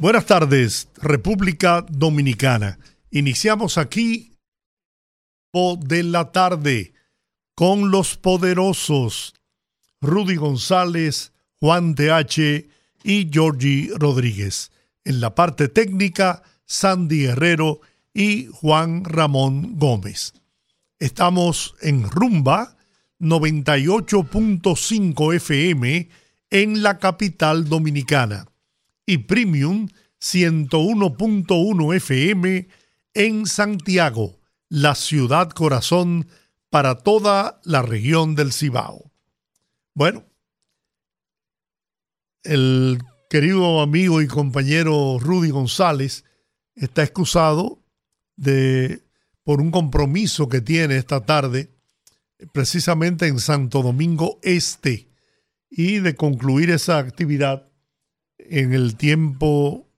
Buenas tardes, República Dominicana. Iniciamos aquí de la tarde con los poderosos Rudy González, Juan TH y Georgie Rodríguez. En la parte técnica, Sandy Herrero y Juan Ramón Gómez. Estamos en Rumba 98.5 FM en la capital dominicana y Premium 101.1 FM en Santiago, la ciudad corazón para toda la región del Cibao. Bueno, el querido amigo y compañero Rudy González está excusado de, por un compromiso que tiene esta tarde, precisamente en Santo Domingo Este, y de concluir esa actividad en el tiempo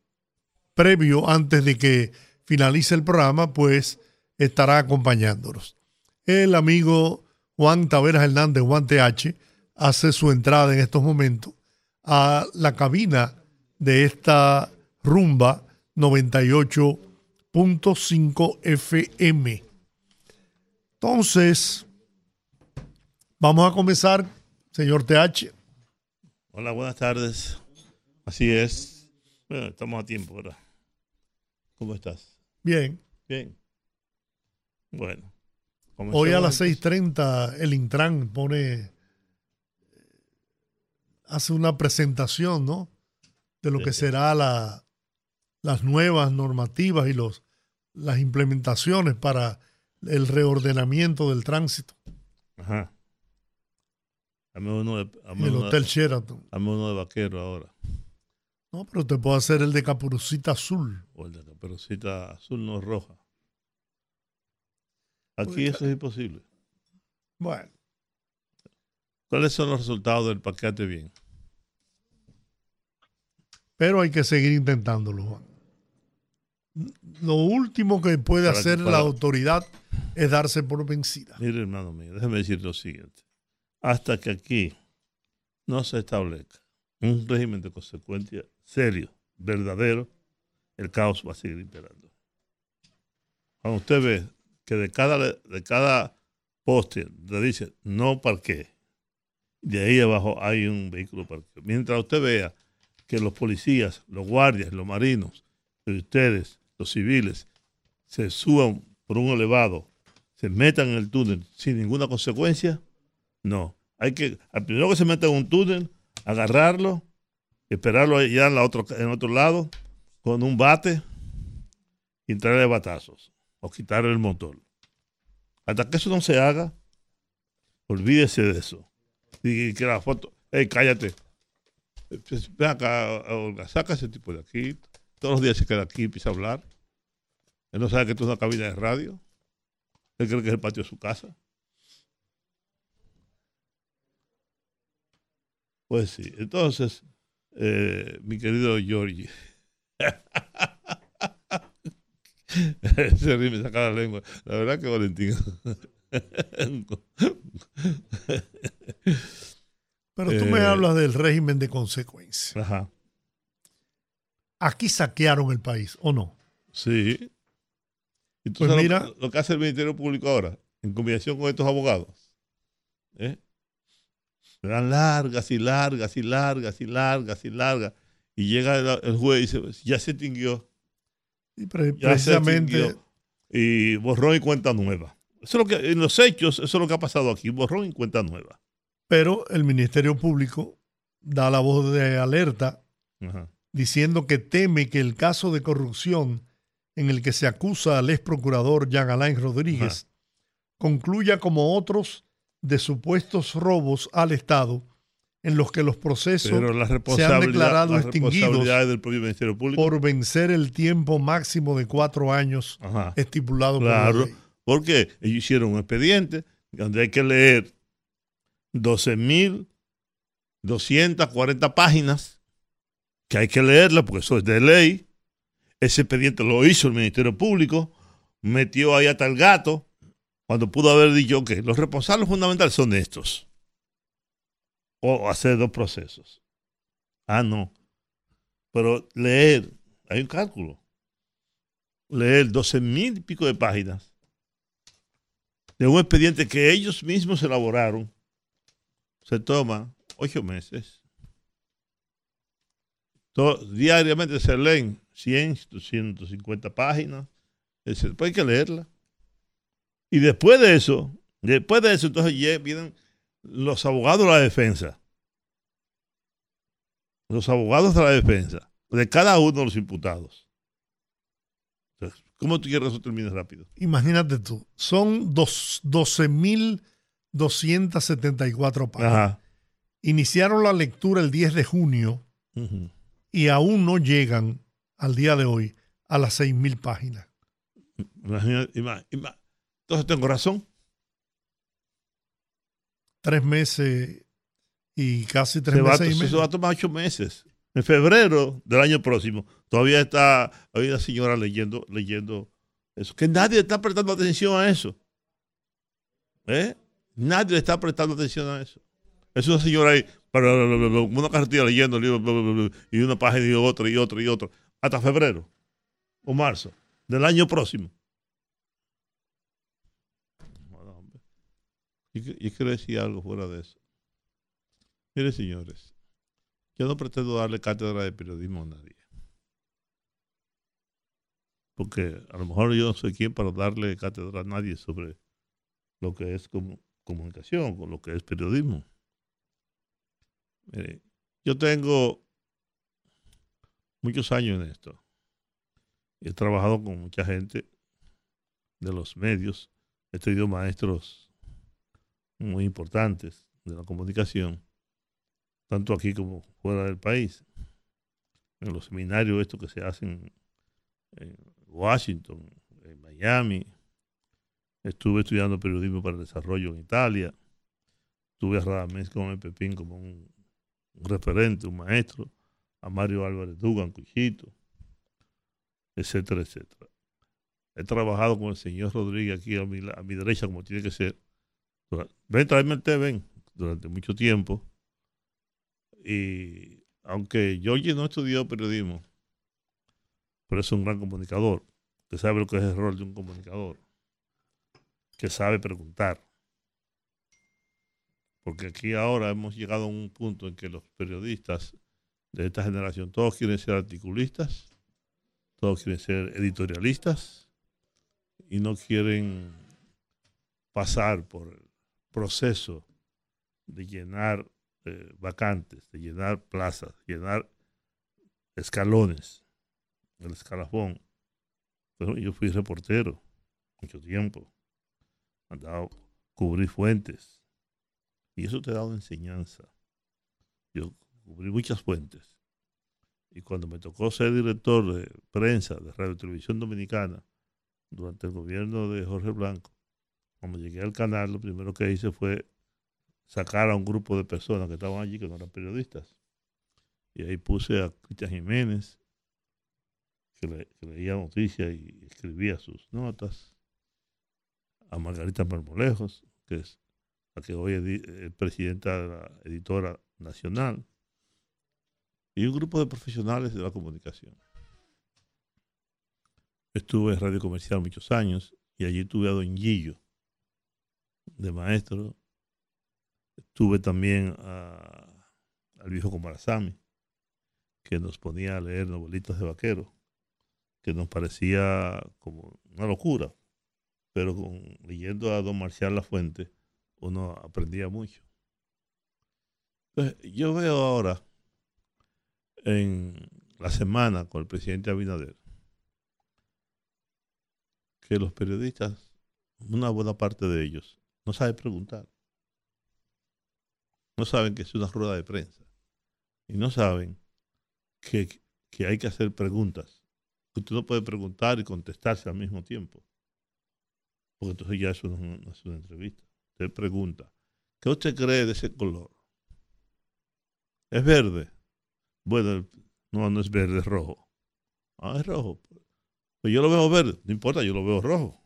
previo, antes de que finalice el programa, pues estará acompañándonos. El amigo Juan Taveras Hernández, Juan TH, hace su entrada en estos momentos a la cabina de esta rumba 98.5 FM. Entonces, vamos a comenzar, señor TH. Hola, buenas tardes. Así es. Bueno, estamos a tiempo, ¿verdad? ¿Cómo estás? Bien. Bien. Bueno. Hoy a las 6.30 el Intran pone, hace una presentación, ¿no? De lo que será la, las nuevas normativas y los, las implementaciones para el reordenamiento del tránsito. Ajá. uno de, el Hotel Sheraton. Dame uno de vaquero ahora. No, pero te puedo hacer el de capurucita azul. O el de capurucita azul, no roja. Aquí eso es imposible. Bueno. ¿Cuáles son los resultados del paquete bien? Pero hay que seguir intentándolo, Juan. Lo último que puede hacer la autoridad es darse por vencida. Mire, hermano mío, déjeme decir lo siguiente. Hasta que aquí no se establezca un régimen de consecuencia serio, verdadero, el caos va a seguir imperando. Cuando usted ve que de cada, de cada poste le dice no parque, de ahí abajo hay un vehículo parqueo. Mientras usted vea que los policías, los guardias, los marinos, ustedes, los civiles, se suban por un elevado, se metan en el túnel sin ninguna consecuencia, no. Hay que, al primero que se meta en un túnel, agarrarlo, esperarlo allá en, otro, en otro lado con un bate y traerle batazos o quitarle el motor. Hasta que eso no se haga, olvídese de eso. Y que la foto, hey, cállate. Pues, ven acá, Olga, saca ese tipo de aquí. Todos los días se queda aquí y empieza a hablar. Él no sabe que esto es una cabina de radio. Él cree que es el patio de su casa. Pues sí, entonces, eh, mi querido Georgie. Ese me saca la lengua. La verdad que Valentín. Pero tú me eh, hablas del régimen de consecuencia. Ajá. Aquí saquearon el país, ¿o no? Sí. ¿Y tú pues sabes mira, lo, que hace el Ministerio Público ahora, en combinación con estos abogados? ¿Eh? Dan largas y largas y largas y largas y largas. Y llega el, juez y dice, pues, ya se extinguió. Y precisamente. y borrón y cuenta nueva. Eso es lo que, en los hechos, eso es lo que ha pasado aquí, borrón y cuenta nueva. Pero el Ministerio Público da la voz de alerta diciendo que teme que el caso de corrupción en el que se acusa al ex procurador Jean Alain Rodríguez concluya como otros de supuestos robos al Estado en los que los procesos se han declarado la extinguidos responsabilidad del propio Ministerio Público. por vencer el tiempo máximo de cuatro años Ajá. estipulado por la ley. Porque ellos hicieron un expediente donde hay que leer 12.240 páginas, que hay que leerla porque eso es de ley. Ese expediente lo hizo el Ministerio Público, metió ahí hasta el gato, cuando pudo haber dicho que los responsables fundamentales son estos. O hacer dos procesos. Ah, no. Pero leer, hay un cálculo. Leer 12 mil y pico de páginas de un expediente que ellos mismos elaboraron, se toma ocho meses. Diariamente se leen 100, 250 páginas. Después hay que leerla. Y después de eso, después de eso, entonces lle- vienen los abogados de la defensa. Los abogados de la defensa, de cada uno de los imputados. Entonces, ¿Cómo tú quieres que eso termine rápido? Imagínate tú, son dos- 12.274 páginas. Ajá. Iniciaron la lectura el 10 de junio y aún no llegan al día de hoy a las 6.000 páginas. Imagina- ima- ima- Entonces tengo razón. Tres meses y casi tres Se va, meses y se medio. va a tomar ocho meses. En febrero del año próximo, todavía está hay una señora leyendo, leyendo eso. Que nadie está prestando atención a eso. ¿Eh? Nadie está prestando atención a eso. Es una señora ahí, una carretilla leyendo y una página y otra y otra y otra, hasta febrero o marzo del año próximo. Bueno, hombre. Yo, yo quiero decir algo fuera de eso. Mire, señores, yo no pretendo darle cátedra de periodismo a nadie. Porque a lo mejor yo no soy quien para darle cátedra a nadie sobre lo que es comu- comunicación, con lo que es periodismo. Mire, yo tengo muchos años en esto. He trabajado con mucha gente de los medios. He tenido maestros muy importantes de la comunicación, tanto aquí como fuera del país. En los seminarios estos que se hacen en Washington, en Miami. Estuve estudiando periodismo para el desarrollo en Italia. Tuve a Radamés con Pepín como un, referente, un maestro. A Mario Álvarez Dugan, Cuchito, etcétera, etcétera. He trabajado con el señor Rodríguez aquí a mi, a mi derecha, como tiene que ser. Ven, tráeme el té, ven, durante mucho tiempo. Y aunque Georgie no estudió periodismo, pero es un gran comunicador, que sabe lo que es el rol de un comunicador, que sabe preguntar. Porque aquí ahora hemos llegado a un punto en que los periodistas de esta generación, todos quieren ser articulistas, todos quieren ser editorialistas y no quieren pasar por proceso de llenar eh, vacantes, de llenar plazas, llenar escalones, el escalafón. Pero yo fui reportero mucho tiempo, andaba cubrir fuentes y eso te da una enseñanza. Yo cubrí muchas fuentes y cuando me tocó ser director de prensa de Radio Televisión Dominicana durante el gobierno de Jorge Blanco, cuando llegué al canal, lo primero que hice fue sacar a un grupo de personas que estaban allí que no eran periodistas. Y ahí puse a Cristian Jiménez, que, le- que leía noticias y escribía sus notas, a Margarita Marmolejos, que es la que hoy es presidenta de la editora nacional, y un grupo de profesionales de la comunicación. Estuve en Radio Comercial muchos años y allí tuve a Don Gillo de maestro. Tuve también a- al viejo Comarazami, que nos ponía a leer novelitas de vaquero, que nos parecía como una locura, pero con, leyendo a don Marcial La Fuente uno aprendía mucho. Entonces, yo veo ahora en la semana con el presidente Abinader que los periodistas, una buena parte de ellos, no sabe preguntar. no saben que es una rueda de prensa. Y no saben que, que hay que hacer preguntas. Usted no puede preguntar y contestarse al mismo tiempo. Porque entonces ya eso no es una entrevista. Usted pregunta, ¿qué usted cree de ese color? ¿Es verde? Bueno, no, no es verde, es rojo. Ah, es rojo. Pues yo lo veo verde, no importa, yo lo veo rojo.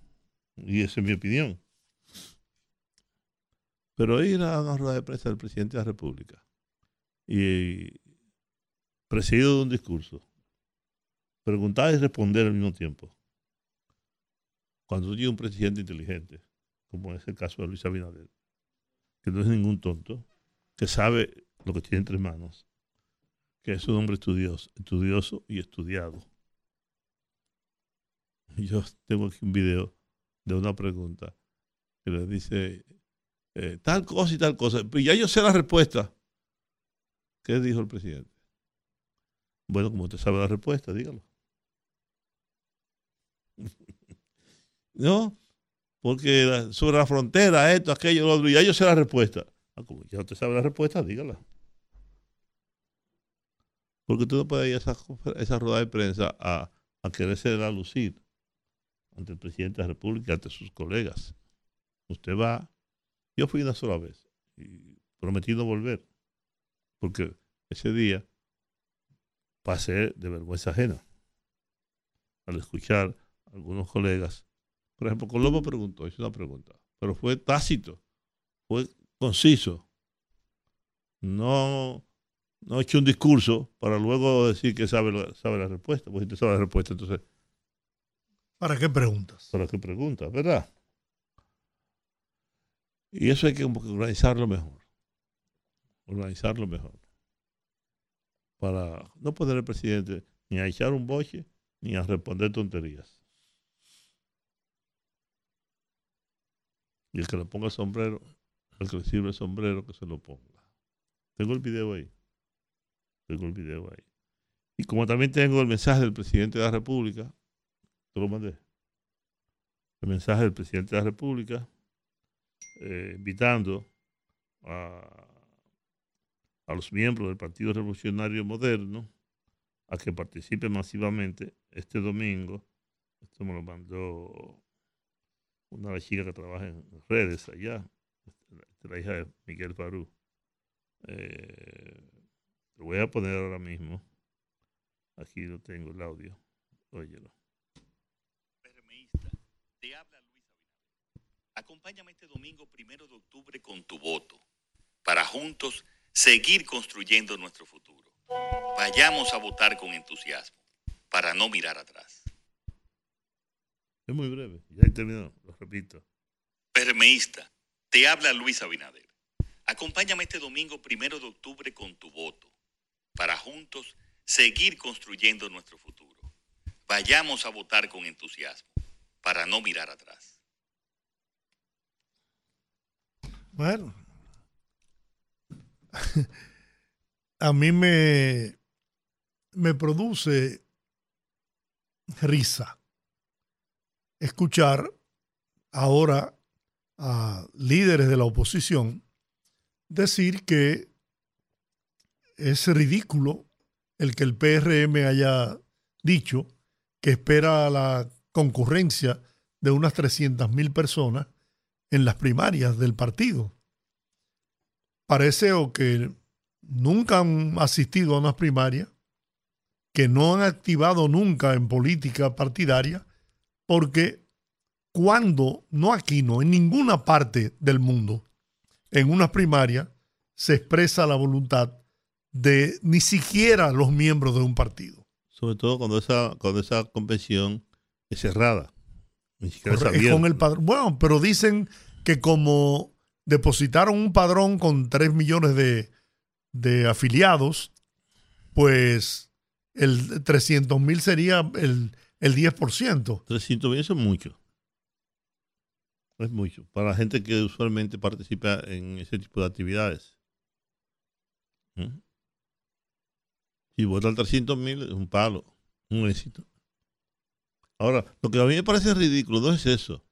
Y esa es mi opinión. Pero ir a una rueda de prensa del presidente de la República y presidido de un discurso, preguntar y responder al mismo tiempo. Cuando tú un presidente inteligente, como es el caso de Luis Abinader, que no es ningún tonto, que sabe lo que tiene entre manos, que es un hombre estudioso, estudioso y estudiado. Yo tengo aquí un video de una pregunta que le dice eh, tal cosa y tal cosa. Y ya yo sé la respuesta. ¿Qué dijo el presidente? Bueno, como usted sabe la respuesta, dígalo. no, porque sobre la frontera, esto, aquello, lo otro, ya yo sé la respuesta. Ah, como ya usted sabe la respuesta, dígala. Porque usted no puede ir a esa, esa rueda de prensa a, a quererse la lucir ante el presidente de la República, ante sus colegas. Usted va. Yo fui una sola vez y prometí no volver, porque ese día pasé de vergüenza ajena al escuchar a algunos colegas. Por ejemplo, Colombo preguntó, hizo una pregunta, pero fue tácito, fue conciso. No, no hecho un discurso para luego decir que sabe, sabe la respuesta. Pues si usted sabe la respuesta, entonces ¿Para qué preguntas? Para qué preguntas, ¿verdad? Y eso hay que organizarlo mejor. Organizarlo mejor. Para no poner el presidente ni a echar un boche ni a responder tonterías. Y el que le ponga el sombrero, el que le sirve el sombrero, que se lo ponga. Tengo el video ahí. Tengo el video ahí. Y como también tengo el mensaje del presidente de la República, lo mandé. El mensaje del presidente de la República eh, invitando a, a los miembros del Partido Revolucionario Moderno a que participen masivamente este domingo. Esto me lo mandó una chica que trabaja en redes allá, la hija de Miguel Farú. Eh, lo voy a poner ahora mismo. Aquí lo tengo el audio. Óyelo. Acompáñame este domingo primero de octubre con tu voto, para juntos seguir construyendo nuestro futuro. Vayamos a votar con entusiasmo, para no mirar atrás. Es muy breve, ya he terminado, lo repito. Permeísta, te habla Luis Abinader. Acompáñame este domingo primero de octubre con tu voto, para juntos seguir construyendo nuestro futuro. Vayamos a votar con entusiasmo, para no mirar atrás. Bueno, a mí me, me produce risa escuchar ahora a líderes de la oposición decir que es ridículo el que el PRM haya dicho que espera la concurrencia de unas 300 mil personas en las primarias del partido. Parece o que nunca han asistido a unas primarias, que no han activado nunca en política partidaria, porque cuando, no aquí, no, en ninguna parte del mundo, en unas primarias se expresa la voluntad de ni siquiera los miembros de un partido. Sobre todo cuando esa, cuando esa convención es cerrada. Ni siquiera es con el padrón. Bueno, pero dicen que como depositaron un padrón con 3 millones de, afiliados, pues el 300 mil sería el, el 10%. 300 mil es mucho. Es mucho. Para la gente que usualmente participa en ese tipo de actividades. ¿Mm? Si votan 300 mil es un palo, un éxito. Ahora, lo que a mí me parece ridículo no es eso.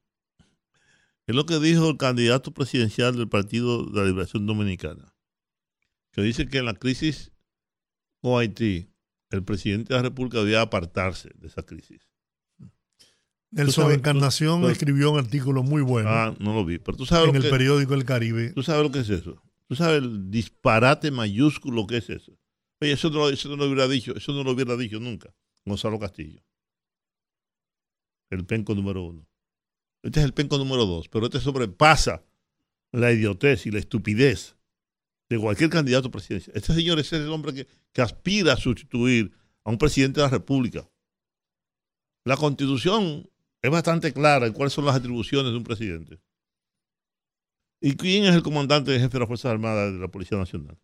Es lo que dijo el candidato presidencial del Partido de la Liberación Dominicana, que dice que en la crisis con Haití, el presidente de la República debía apartarse de esa crisis. Nelson Encarnación tú- tú- escribió un artículo muy bueno Ah, no lo vi. Pero tú sabes, en lo el periódico El Caribe. tú sabes lo que es eso. Tú sabes el disparate mayúsculo que es eso. Oye, eso no, eso no lo hubiera dicho, eso no lo hubiera dicho nunca Gonzalo Castillo. El penco número uno. Este es el penco número dos, pero este sobrepasa la idiotez y la estupidez de cualquier candidato presidencial. Este señor es el hombre que, que aspira a sustituir a un presidente de la República. La constitución es bastante clara en cuáles son las atribuciones de un presidente. ¿Y quién es el comandante jefe de las Fuerzas Armadas de la Policía Nacional?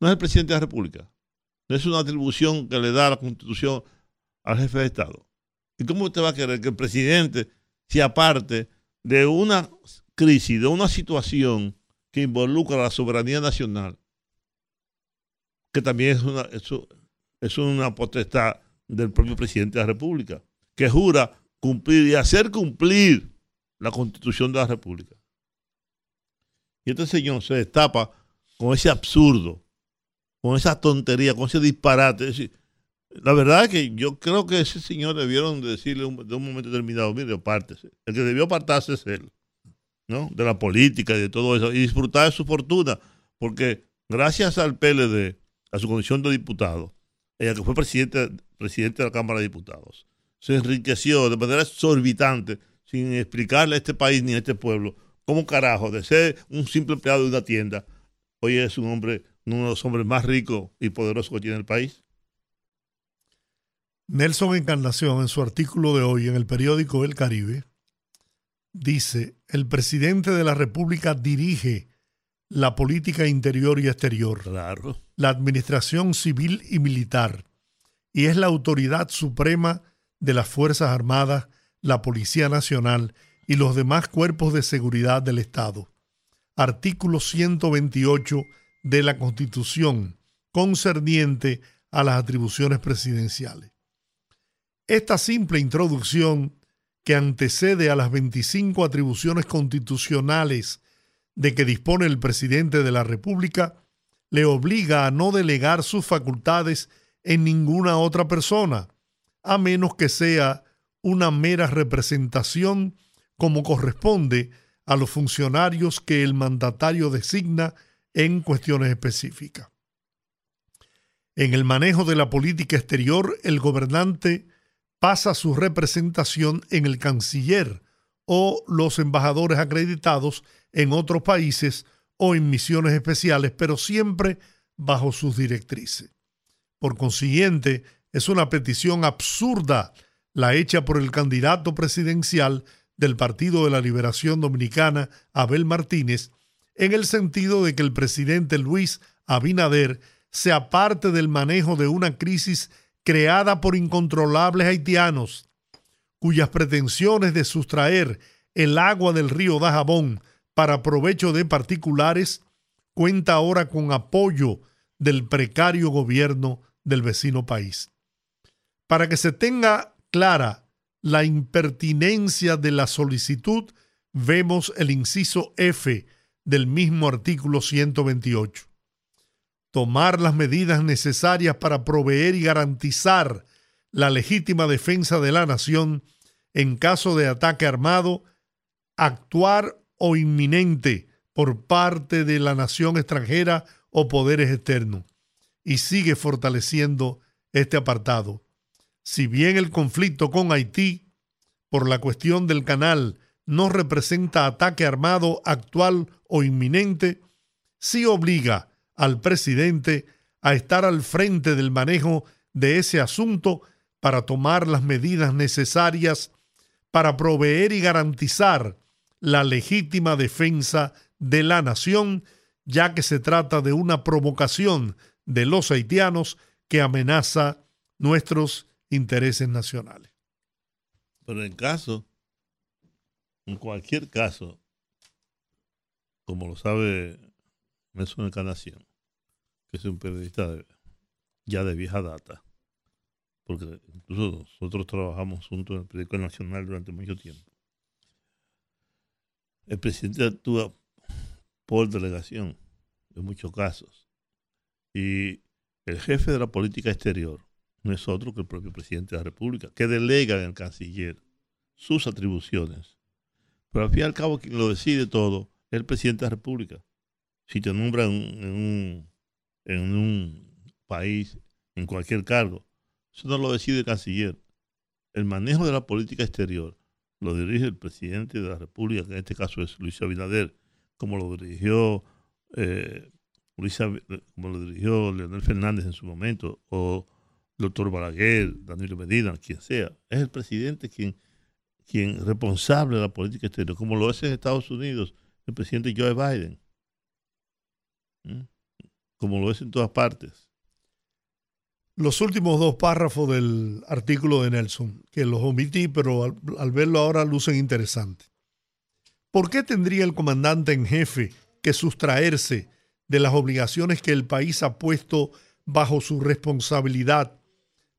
No es el presidente de la República. No es una atribución que le da la Constitución al jefe de Estado. ¿Y cómo usted va a querer que el presidente se aparte de una crisis, de una situación que involucra la soberanía nacional, que también es una, es una potestad del propio presidente de la República, que jura cumplir y hacer cumplir la Constitución de la República? Y este señor se destapa con ese absurdo, con esa tontería, con ese disparate. Es decir, la verdad es que yo creo que ese señor debieron de decirle un- de un momento determinado, mire, apártese. El que debió apartarse es él, ¿no? De la política y de todo eso, y disfrutar de su fortuna, porque gracias al PLD, a su condición de diputado, ella que fue presidente, presidente de la Cámara de Diputados, se enriqueció de manera exorbitante, sin explicarle a este país ni a este pueblo cómo carajo, de ser un simple empleado de una tienda, hoy es un hombre, uno de los hombres más ricos y poderosos que tiene el país. Nelson Encarnación, en su artículo de hoy en el periódico El Caribe, dice, el presidente de la República dirige la política interior y exterior, Claro. la administración civil y militar, y es la autoridad suprema de las Fuerzas Armadas, la Policía Nacional y los demás cuerpos de seguridad del Estado. Artículo 128 de la Constitución, concerniente a las atribuciones presidenciales. Esta simple introducción, que antecede a las 25 atribuciones constitucionales de que dispone el presidente de la República, le obliga a no delegar sus facultades en ninguna otra persona, a menos que sea una mera representación como corresponde a los funcionarios que el mandatario designa en cuestiones específicas. En el manejo de la política exterior, el gobernante pasa su representación en el canciller o los embajadores acreditados en otros países o en misiones especiales, pero siempre bajo sus directrices. Por consiguiente, es una petición absurda la hecha por el candidato presidencial del Partido de la Liberación Dominicana, Abel Martínez, en el sentido de que el presidente Luis Abinader se aparte del manejo de una crisis creada por incontrolables haitianos, cuyas pretensiones de sustraer el agua del río Dajabón para provecho de particulares cuenta ahora con apoyo del precario gobierno del vecino país. Para que se tenga clara la impertinencia de la solicitud, vemos el inciso F del mismo artículo 128. Tomar las medidas necesarias para proveer y garantizar la legítima defensa de la nación en caso de ataque armado, actuar o inminente por parte de la nación extranjera o poderes externos. Y sigue fortaleciendo este apartado. Si bien el conflicto con Haití, por la cuestión del canal, no representa ataque armado actual o inminente, sí obliga al presidente a estar al frente del manejo de ese asunto para tomar las medidas necesarias para proveer y garantizar la legítima defensa de la nación, ya que se trata de una provocación de los haitianos que amenaza nuestros intereses nacionales. Pero en caso, en cualquier caso, como lo sabe Nelson Encarnación, que es un periodista ya de vieja data, porque incluso nosotros trabajamos juntos en el periódico nacional durante mucho tiempo. El presidente actúa por delegación en muchos casos. Y el jefe de la política exterior no es otro que el propio presidente de la República, que delega en el canciller sus atribuciones. Pero al fin y al cabo, quien lo decide todo es el presidente de la República. Si te nombran en un, en un país, en cualquier cargo, eso no lo decide el canciller. El manejo de la política exterior lo dirige el presidente de la República, que en este caso es Luis Abinader, como lo dirigió eh, como lo dirigió Leonel Fernández en su momento, o el doctor Balaguer, Danilo Medina, quien sea. Es el presidente quien, quien responsable de la política exterior, como lo es en Estados Unidos el presidente Joe Biden, como lo es en todas partes. Los últimos dos párrafos del artículo de Nelson, que los omití, pero al, al verlo ahora lucen interesantes. ¿Por qué tendría el comandante en jefe que sustraerse de las obligaciones que el país ha puesto bajo su responsabilidad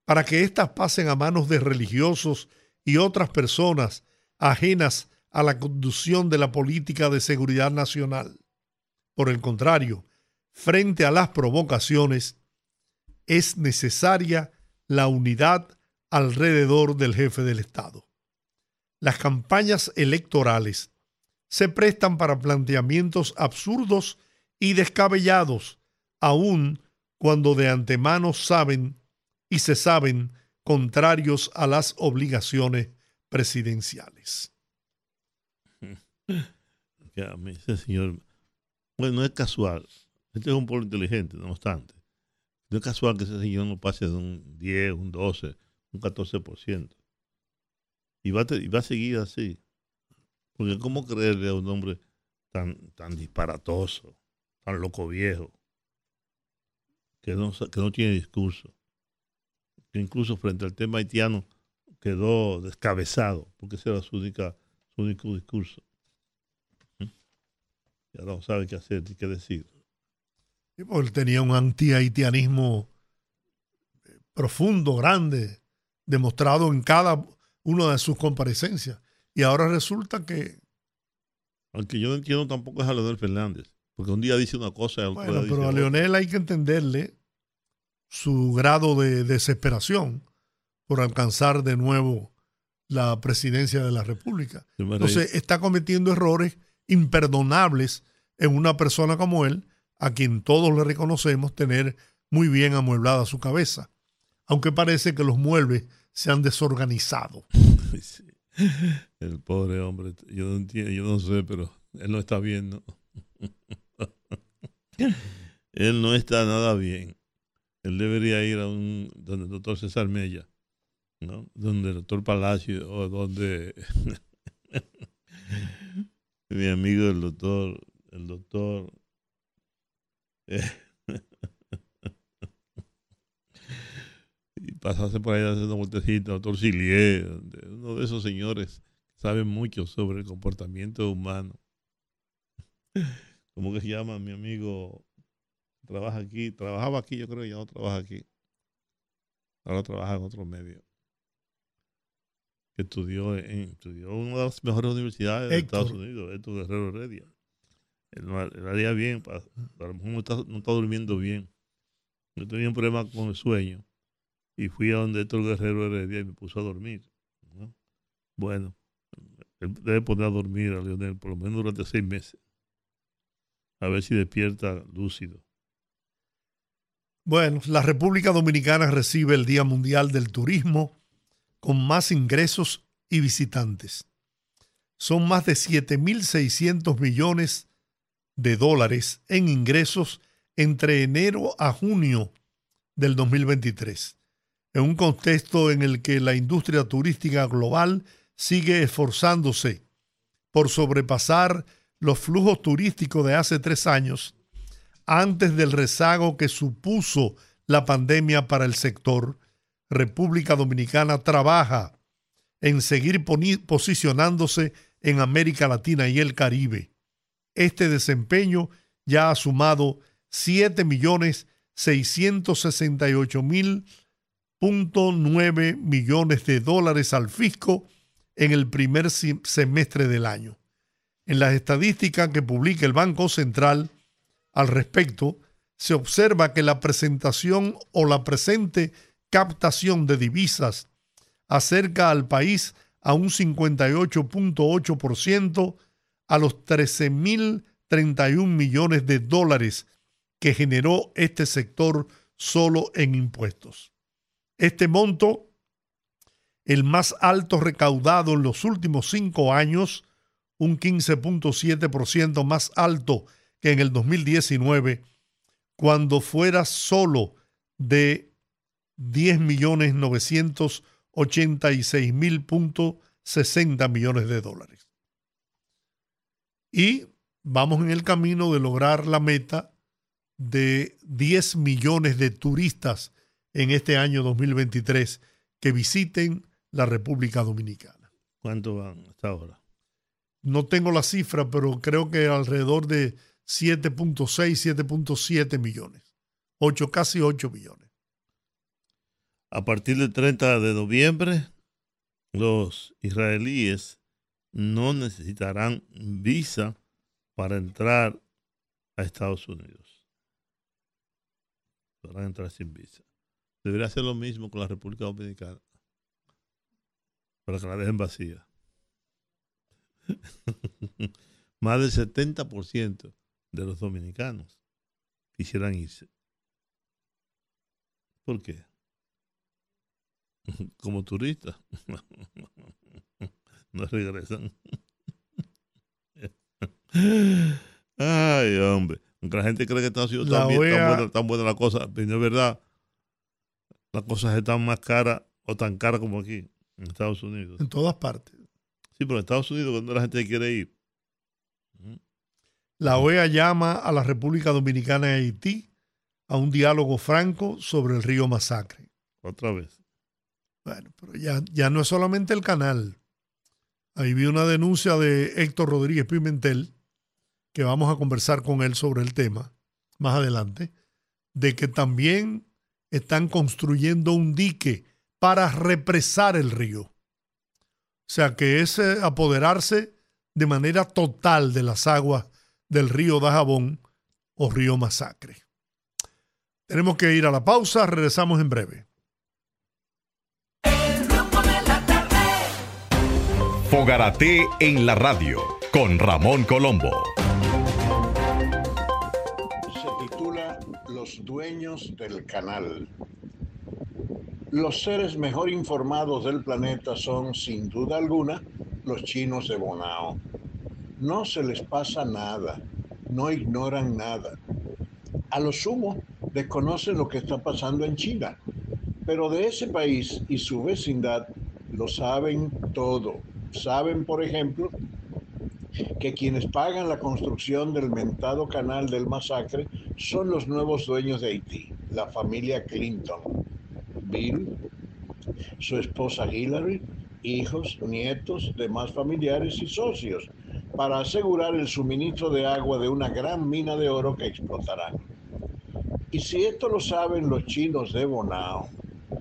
para que éstas pasen a manos de religiosos y otras personas ajenas a la conducción de la política de seguridad nacional. Por el contrario, frente a las provocaciones, es necesaria la unidad alrededor del jefe del Estado. Las campañas electorales se prestan para planteamientos absurdos y descabellados, aun cuando de antemano saben y se saben contrarios a las obligaciones presidenciales. Bueno, no es casual. Este es un pueblo inteligente, no obstante. No es casual que ese señor no pase de un 10, un 12, un 14%. Y va, y va a seguir así. Porque ¿cómo creerle a un hombre tan, tan disparatoso? tan loco viejo, que no, que no tiene discurso, que incluso frente al tema haitiano quedó descabezado, porque ese era su, única, su único discurso. ¿Mm? Ya no sabe qué hacer ni qué decir. Él tenía un anti-haitianismo profundo, grande, demostrado en cada una de sus comparecencias. Y ahora resulta que... Aunque yo no entiendo tampoco es a Leonel Fernández. Porque un día dice una cosa y otro bueno, pero a Leonel hay que entenderle su grado de desesperación por alcanzar de nuevo la presidencia de la República. Entonces está cometiendo errores imperdonables en una persona como él, a quien todos le reconocemos tener muy bien amueblada su cabeza, aunque parece que los muebles se han desorganizado. El pobre hombre, yo no entiendo, yo no sé, pero él no está bien, ¿no? Él no está nada bien. Él debería ir a un donde el doctor César Mella, ¿no? Donde el doctor Palacio o donde mi amigo el doctor, el doctor y pasarse por ahí haciendo vueltecita, doctor uno de esos señores que saben mucho sobre el comportamiento humano. ¿Cómo que se llama mi amigo? Trabaja aquí, trabajaba aquí, yo creo que ya no trabaja aquí. Ahora trabaja en otro medio. Que estudió en, estudió una de las mejores universidades de Estados Unidos, Héctor Guerrero Heredia. No, haría bien, a lo mejor no está, no está durmiendo bien. Yo tenía un problema con el sueño y fui a donde Héctor Guerrero Heredia y me puso a dormir. Bueno, él debe poner a dormir a Leonel por lo menos durante seis meses a ver si despierta lúcido. Bueno, la República Dominicana recibe el Día Mundial del Turismo con más ingresos y visitantes. Son más de 7.600 millones de dólares en ingresos entre enero a junio del 2023, en un contexto en el que la industria turística global sigue esforzándose por sobrepasar los flujos turísticos de hace tres años, antes del rezago que supuso la pandemia para el sector, República Dominicana trabaja en seguir posicionándose en América Latina y el Caribe. Este desempeño ya ha sumado 7.668.000.9 millones de dólares al fisco en el primer semestre del año. En las estadísticas que publica el Banco Central al respecto, se observa que la presentación o la presente captación de divisas acerca al país a un 58.8% a los 13.031 millones de dólares que generó este sector solo en impuestos. Este monto, el más alto recaudado en los últimos cinco años, un 15.7% más alto que en el 2019, cuando fuera solo de 10.986.060 millones de dólares. Y vamos en el camino de lograr la meta de 10 millones de turistas en este año 2023 que visiten la República Dominicana. ¿Cuánto van hasta ahora? No tengo la cifra, pero creo que alrededor de 7.6, 7.7 millones. 8, casi 8 millones. A partir del 30 de noviembre, los israelíes no necesitarán visa para entrar a Estados Unidos. Podrán entrar sin visa. Debería hacer lo mismo con la República Dominicana. Para que la dejen vacía. Más del 70% de los dominicanos quisieran irse. ¿Por qué? Como turistas. no regresan. Ay, hombre. Aunque la gente cree que Estados Unidos tan, bien, tan, buena, tan buena la cosa, pero no es verdad. Las cosas están más caras o tan caras como aquí, en Estados Unidos. En todas partes. Sí, pero en Estados Unidos, cuando la gente quiere ir. La OEA llama a la República Dominicana y Haití a un diálogo franco sobre el río Masacre. Otra vez. Bueno, pero ya, ya no es solamente el canal. Ahí vi una denuncia de Héctor Rodríguez Pimentel, que vamos a conversar con él sobre el tema más adelante, de que también están construyendo un dique para represar el río. O sea que es eh, apoderarse de manera total de las aguas del río Dajabón o río Masacre. Tenemos que ir a la pausa, regresamos en breve. Fogarate en la radio con Ramón Colombo. Se titula Los dueños del canal. Los seres mejor informados del planeta son, sin duda alguna, los chinos de Bonao. No se les pasa nada, no ignoran nada. A lo sumo, desconocen lo que está pasando en China, pero de ese país y su vecindad lo saben todo. Saben, por ejemplo, que quienes pagan la construcción del mentado canal del masacre son los nuevos dueños de Haití, la familia Clinton. Bill, su esposa Hillary, hijos, nietos, demás familiares y socios, para asegurar el suministro de agua de una gran mina de oro que explotarán. Y si esto lo saben los chinos de Bonao,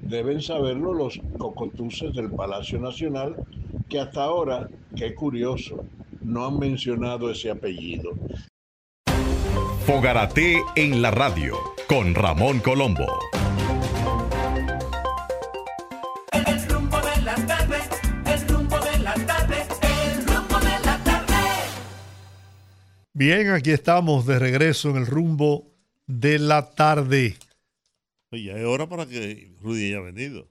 deben saberlo los cocotuces del Palacio Nacional, que hasta ahora, qué curioso, no han mencionado ese apellido. Fogarate en la radio con Ramón Colombo. Bien, aquí estamos de regreso en el rumbo de la tarde. Oye, es hora para que Rudy haya venido.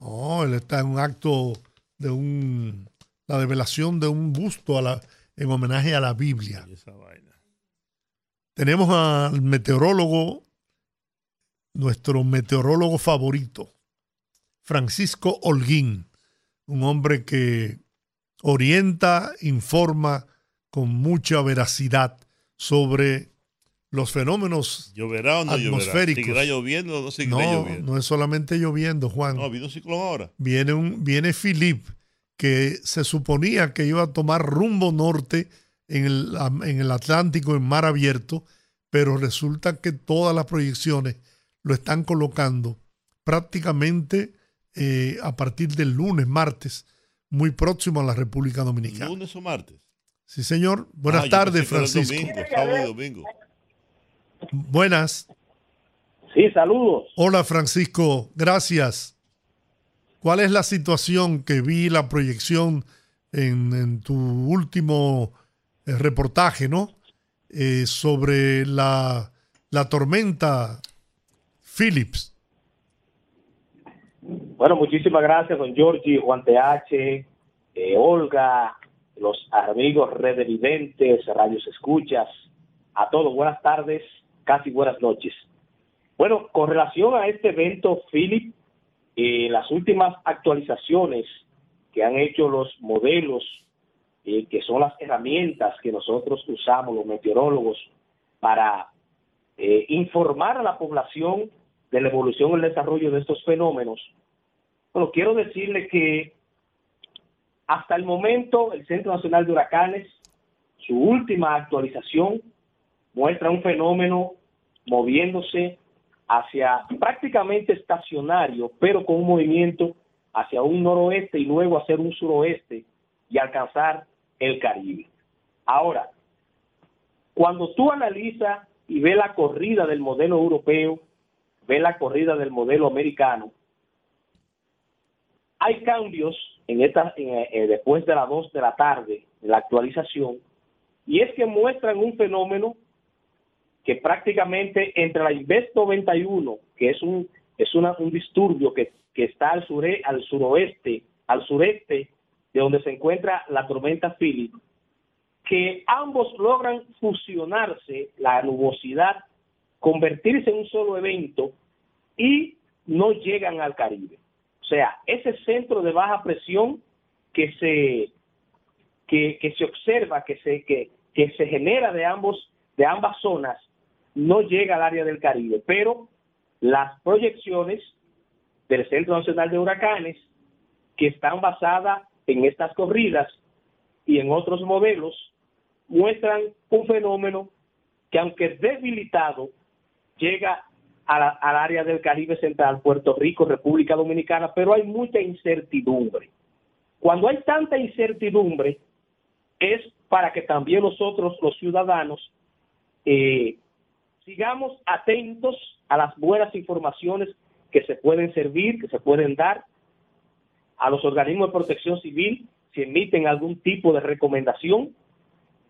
No, él está en un acto de un la develación de un busto a la, en homenaje a la Biblia. Tenemos al meteorólogo, nuestro meteorólogo favorito, Francisco Holguín, un hombre que orienta, informa, con mucha veracidad sobre los fenómenos ¿Lloverá o no atmosféricos. ¿Seguirá lloviendo o no seguirá no, lloviendo? No es solamente lloviendo, Juan. No, viene un ciclón ahora. Viene, un, viene Philip, que se suponía que iba a tomar rumbo norte en el, en el Atlántico, en mar abierto, pero resulta que todas las proyecciones lo están colocando prácticamente eh, a partir del lunes, martes, muy próximo a la República Dominicana. ¿Lunes o martes? Sí, señor. Buenas Ah, tardes, Francisco. Domingo, sábado y domingo. Buenas. Sí, saludos. Hola Francisco, gracias. ¿Cuál es la situación que vi la proyección en, tu último eh, reportaje, ¿no? Eh, sobre la, la tormenta Phillips. Bueno, muchísimas gracias, don Giorgi, Juan TH, eh, Olga, los amigos redevidentes, radios escuchas, a todos, buenas tardes, casi buenas noches. Bueno, con relación a este evento, Philip, eh, las últimas actualizaciones que han hecho los modelos, eh, que son las herramientas que nosotros usamos, los meteorólogos, para eh, informar a la población de la evolución y el desarrollo de estos fenómenos. Bueno, quiero decirle que hasta el momento el Centro Nacional de Huracanes, su última actualización, muestra un fenómeno moviéndose hacia prácticamente estacionario, pero con un movimiento hacia un noroeste y luego hacer un suroeste y alcanzar el Caribe. Ahora, cuando tú analizas y ves la corrida del modelo europeo, ves la corrida del modelo americano, hay cambios en esta, eh, después de las 2 de la tarde, la actualización, y es que muestran un fenómeno que prácticamente entre la Invest 91, que es un, es una, un disturbio que, que está al, sure, al suroeste, al sureste de donde se encuentra la tormenta Philip, que ambos logran fusionarse, la nubosidad, convertirse en un solo evento y no llegan al Caribe. O sea, ese centro de baja presión que se, que, que se observa, que se, que, que se genera de, ambos, de ambas zonas, no llega al área del Caribe, pero las proyecciones del Centro Nacional de Huracanes, que están basadas en estas corridas y en otros modelos, muestran un fenómeno que aunque debilitado, llega al área del Caribe Central, Puerto Rico, República Dominicana, pero hay mucha incertidumbre. Cuando hay tanta incertidumbre, es para que también nosotros, los ciudadanos, eh, sigamos atentos a las buenas informaciones que se pueden servir, que se pueden dar a los organismos de protección civil si emiten algún tipo de recomendación,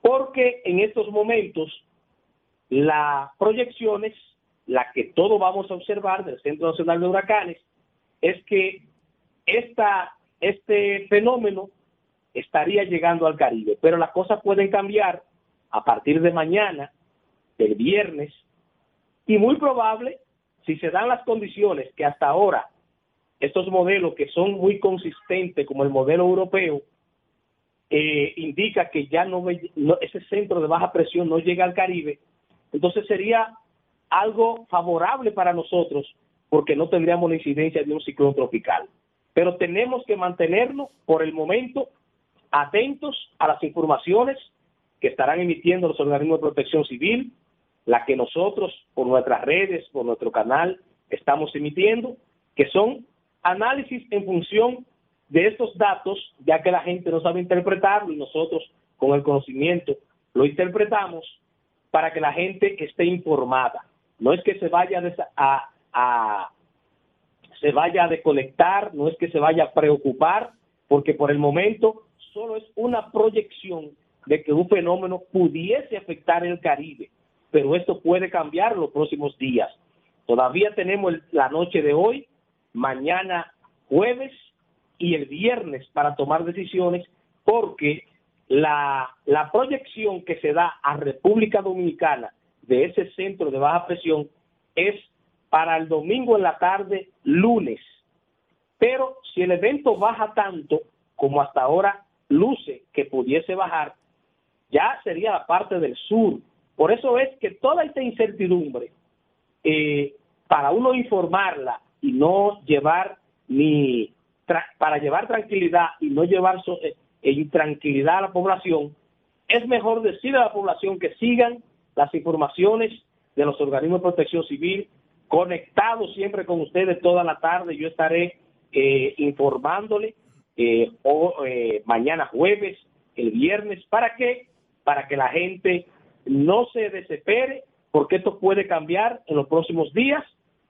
porque en estos momentos las proyecciones, la que todos vamos a observar del Centro Nacional de Huracanes, es que esta, este fenómeno estaría llegando al Caribe, pero las cosas pueden cambiar a partir de mañana, del viernes, y muy probable, si se dan las condiciones que hasta ahora estos modelos que son muy consistentes como el modelo europeo, eh, indica que ya no, ese centro de baja presión no llega al Caribe, entonces sería algo favorable para nosotros porque no tendríamos la incidencia de un ciclón tropical. Pero tenemos que mantenernos por el momento atentos a las informaciones que estarán emitiendo los organismos de protección civil, la que nosotros por nuestras redes, por nuestro canal, estamos emitiendo, que son análisis en función de estos datos, ya que la gente no sabe interpretarlo y nosotros con el conocimiento lo interpretamos para que la gente esté informada. No es que se vaya a, a se vaya a desconectar, no es que se vaya a preocupar, porque por el momento solo es una proyección de que un fenómeno pudiese afectar el Caribe pero esto puede cambiar los próximos días. Todavía tenemos la noche de hoy, mañana jueves y el viernes para tomar decisiones porque la, proyección que se da a República Dominicana de ese centro de baja presión es para el domingo en la tarde, lunes. Pero si el evento baja tanto como hasta ahora luce que pudiese bajar, ya sería la parte del sur por eso es que toda esta incertidumbre, eh, para uno informarla y no llevar ni para llevar tranquilidad y no llevar eh, intranquilidad a la población, es mejor decirle a la población que sigan las informaciones de los organismos de protección civil, conectados siempre con ustedes toda la tarde. Yo estaré eh, informándole o, mañana jueves, el viernes, ¿para qué? Para que la gente no se desespere porque esto puede cambiar en los próximos días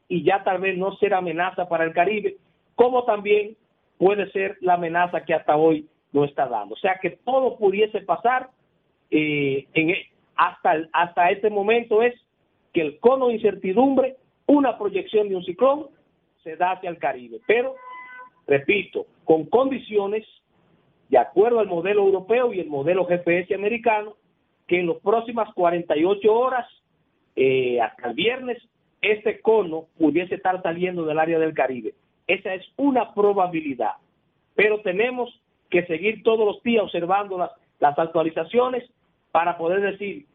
y ya tal vez no ser amenaza para el Caribe, como también puede ser la amenaza que hasta hoy no está dando. O sea que todo pudiese pasar eh, e, hasta, hasta este momento es que el cono de incertidumbre, una proyección de un ciclón, se da hacia el Caribe. Pero, repito, con condiciones de acuerdo al modelo europeo y el modelo GPS americano, que en las próximas 48 horas, eh, hasta el viernes, este cono pudiese estar saliendo del área del Caribe. Esa es una probabilidad. Pero tenemos que seguir todos los días observando las, las actualizaciones para poder decir,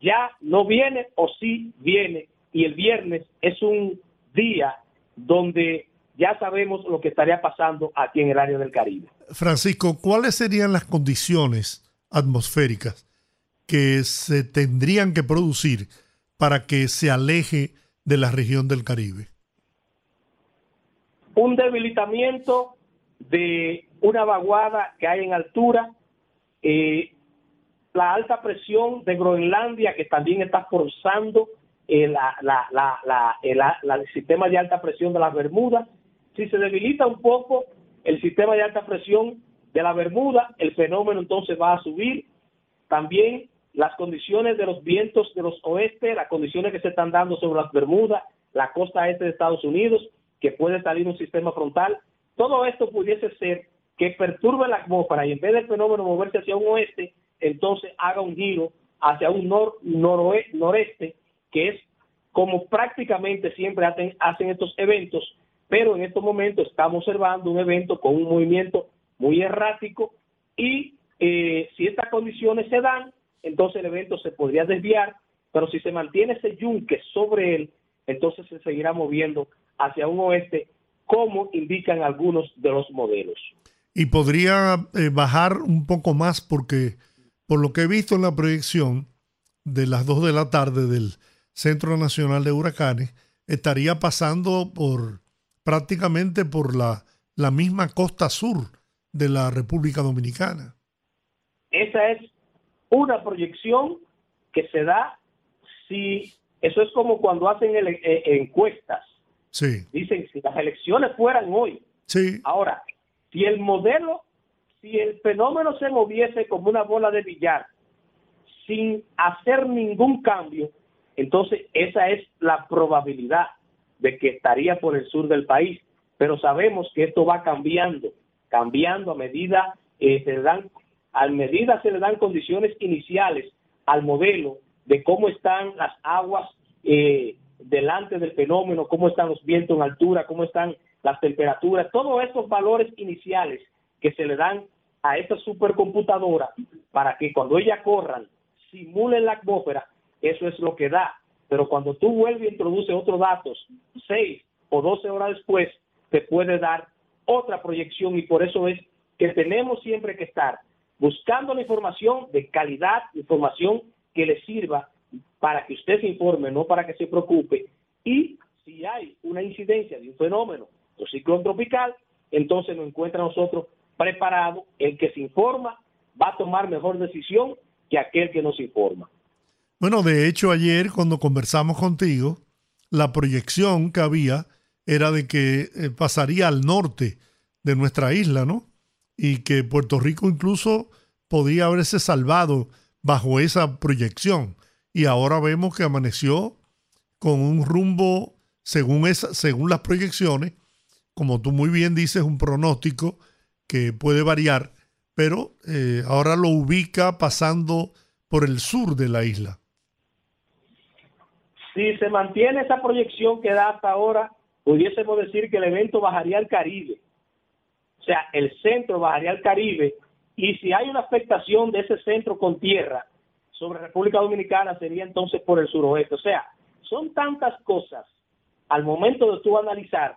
ya no viene o sí viene. Y el viernes es un día donde ya sabemos lo que estaría pasando aquí en el área del Caribe. Francisco, ¿cuáles serían las condiciones atmosféricas que se tendrían que producir para que se aleje de la región del Caribe? Un debilitamiento de una vaguada que hay en altura, eh, la alta presión de Groenlandia que también está forzando eh, el sistema de alta presión de las Bermudas si se debilita un poco el sistema de alta presión de la Bermuda, el fenómeno entonces va a subir. También las condiciones de los vientos de los oeste, las condiciones que se están dando sobre las Bermudas, la costa este de Estados Unidos, que puede salir un sistema frontal. Todo esto pudiese ser que perturbe la atmósfera y en vez del fenómeno moverse hacia un oeste, entonces haga un giro hacia un nor, noreste, que es como prácticamente siempre hacen, hacen estos eventos, pero en estos momentos estamos observando un evento con un movimiento muy errático y eh, si estas condiciones se dan, entonces el evento se podría desviar, pero si se mantiene ese yunque sobre él, entonces se seguirá moviendo hacia un oeste, como indican algunos de los modelos. Y podría eh, bajar un poco más porque, por lo que he visto en la proyección de las 2 de la tarde del Centro Nacional de Huracanes, estaría pasando por prácticamente por la, la misma costa sur de la República Dominicana. Esa es una proyección que se da si eso es como cuando hacen eh, encuestas. Sí. Dicen si las elecciones fueran hoy. Sí. Ahora, si el modelo, si el fenómeno se moviese como una bola de billar sin hacer ningún cambio, entonces esa es la probabilidad de que estaría por el sur del país, pero sabemos que esto va cambiando, cambiando a medida eh, se dan, a medida se le dan condiciones iniciales al modelo de cómo están las aguas eh, delante del fenómeno, cómo están los vientos en altura, cómo están las temperaturas, todos estos valores iniciales que se le dan a esta supercomputadora para que cuando ella corran simulen la atmósfera, eso es lo que da. Pero cuando tú vuelves y introduces otros datos, 6 o 12 horas después, te puede dar otra proyección y por eso es que tenemos siempre que estar buscando la información de calidad, información que le sirva para que usted se informe, no para que se preocupe. Y si hay una incidencia de un fenómeno o ciclón tropical, entonces nos encuentra nosotros preparados. El que se informa va a tomar mejor decisión que aquel que no se informa. Bueno, de hecho ayer cuando conversamos contigo, la proyección que había era de que eh, pasaría al norte de nuestra isla, ¿no? Y que Puerto Rico incluso podía haberse salvado bajo esa proyección. Y ahora vemos que amaneció con un rumbo, según, esa, según las proyecciones, como tú muy bien dices, un pronóstico que puede variar, pero eh, ahora lo ubica pasando por el sur de la isla. Si se mantiene esa proyección que da hasta ahora, pudiésemos decir que el evento bajaría al Caribe. O sea, el centro bajaría al Caribe y si hay una afectación de ese centro con tierra sobre República Dominicana sería entonces por el suroeste. O sea, son tantas cosas al momento de tú analizar,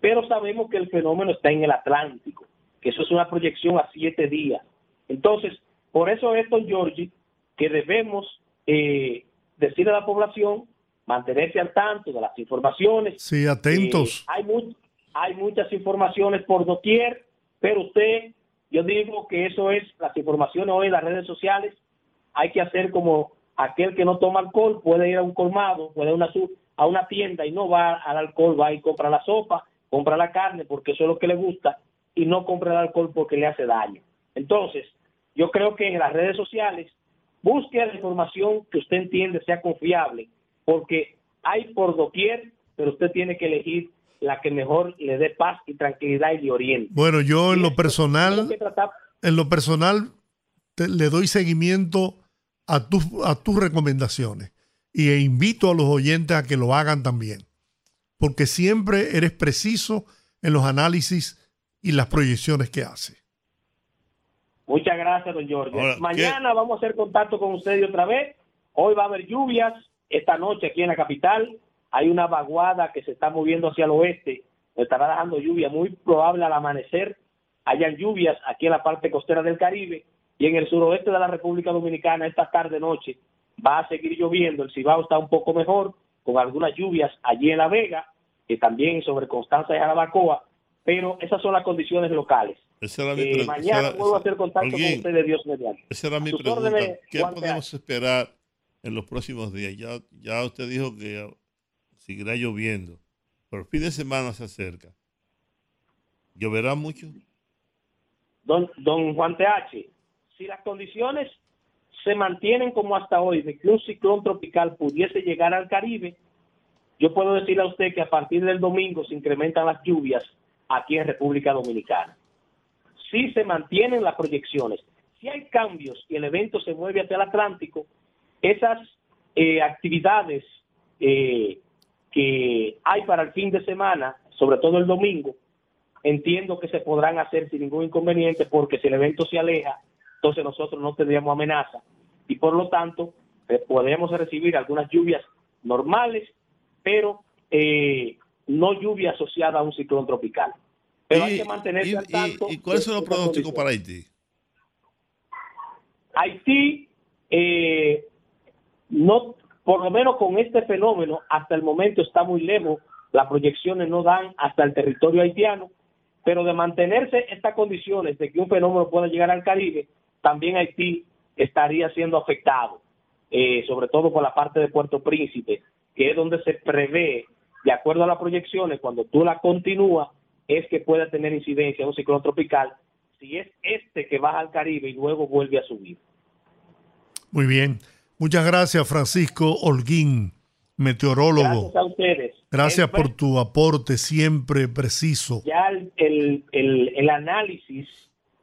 pero sabemos que el fenómeno está en el Atlántico, que eso es una proyección a siete días. Entonces, por eso es, don Giorgi, que debemos eh, decirle a la población mantenerse al tanto de las informaciones. Sí, atentos. Eh, hay, hay muchas informaciones por doquier, pero usted, yo digo que eso es, las informaciones hoy en las redes sociales, hay que hacer como aquel que no toma alcohol puede ir a un colmado, puede ir a una, a una tienda y no va al alcohol, va y compra la sopa, compra la carne porque eso es lo que le gusta y no compra el alcohol porque le hace daño. Entonces, yo creo que en las redes sociales busque la información que usted entiende sea confiable, porque hay por doquier, pero usted tiene que elegir la que mejor le dé paz y tranquilidad y le oriente. Bueno, yo en lo personal, en lo personal le doy seguimiento a, tus a tus recomendaciones y e invito a los oyentes a que lo hagan también, porque siempre eres preciso en los análisis y las proyecciones que hace. Muchas gracias, don Jorge. Mañana vamos a hacer contacto con ustedes otra vez. Hoy va a haber lluvias, esta noche aquí en la capital. Hay una vaguada que se está moviendo hacia el oeste, estará dejando lluvia, muy probable al amanecer. Hayan lluvias aquí en la parte costera del Caribe y en el suroeste de la República Dominicana esta tarde-noche va a seguir lloviendo. El Cibao está un poco mejor, con algunas lluvias allí en La Vega, que también sobre Constanza y Jarabacoa, pero esas son las condiciones locales. Eh, mañana puedo hacer contacto con ustedes, Dios mediante. Esa era mi pregunta. ¿Qué podemos esperar en los próximos días? Ya, ya usted dijo que seguirá lloviendo, pero el fin de semana se acerca. ¿Lloverá mucho? Don, don Juan TH, si las condiciones se mantienen como hasta hoy, de que un ciclón tropical pudiese llegar al Caribe, yo puedo decirle a usted que a partir del domingo se incrementan las lluvias aquí en República Dominicana. Si se mantienen las proyecciones, si hay cambios y el evento se mueve hacia el Atlántico, esas eh, actividades eh, que hay para el fin de semana, sobre todo el domingo, entiendo que se podrán hacer sin ningún inconveniente porque si el evento se aleja, entonces nosotros no tendríamos amenaza y por lo tanto eh, podemos recibir algunas lluvias normales, pero eh, no lluvia asociada a un ciclón tropical. Pero hay que mantenerse al tanto. ¿Y, cuáles son los pronósticos para Haití? Haití, eh, no, por lo menos con este fenómeno, hasta el momento está muy lejos. Las proyecciones no dan hasta el territorio haitiano, pero de mantenerse estas condiciones de que un fenómeno pueda llegar al Caribe, también Haití estaría siendo afectado, eh, sobre todo por la parte de Puerto Príncipe, que es donde se prevé, de acuerdo a las proyecciones, cuando tú la continúas, es que pueda tener incidencia un ciclón tropical, si es este que baja al Caribe y luego vuelve a subir. Muy bien. Muchas gracias, Francisco Holguín, meteorólogo. Gracias a ustedes. Gracias por tu aporte siempre preciso. Ya el, el, el, análisis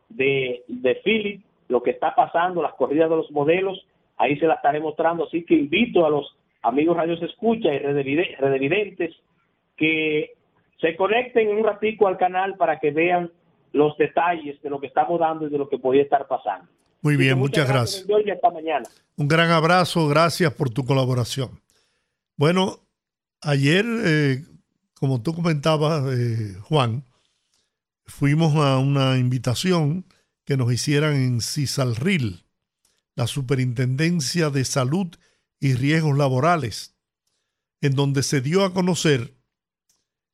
de, de Philip lo que está pasando, las corridas de los modelos, ahí se la estaré mostrando, así que invito a los amigos radios escucha y redevidentes que se conecten un ratico al canal para que vean los detalles de lo que estamos dando y de lo que podría estar pasando. Muy bien, muchas, gracias. mañana. Un gran abrazo, gracias por tu colaboración. Bueno, ayer, eh, como tú comentabas, eh, Juan, fuimos a una invitación que nos hicieran en CISALRIL, la Superintendencia de Salud y Riesgos Laborales, en donde se dio a conocer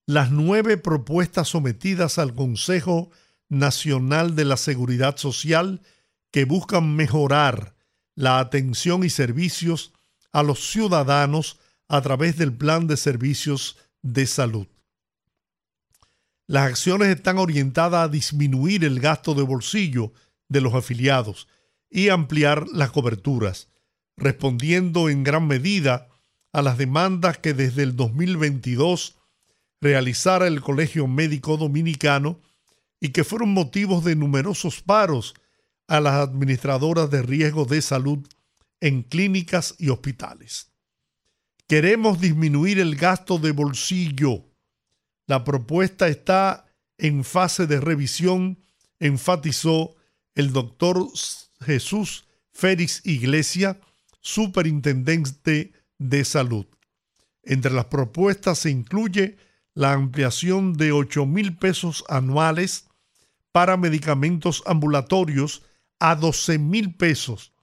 las nueve propuestas sometidas al Consejo Nacional de la Seguridad Social que buscan mejorar la atención y servicios a los ciudadanos a través del Plan de Servicios de Salud. Las acciones están orientadas a disminuir el gasto de bolsillo de los afiliados y ampliar las coberturas, respondiendo en gran medida a las demandas que desde el 2022 realizara el Colegio Médico Dominicano y que fueron motivos de numerosos paros a las administradoras de riesgo de salud en clínicas y hospitales. Queremos disminuir el gasto de bolsillo la propuesta está en fase de revisión, enfatizó el doctor Jesús Félix Iglesia, superintendente de salud. Entre las propuestas se incluye la ampliación de 8 mil pesos anuales para medicamentos ambulatorios a 12 mil pesos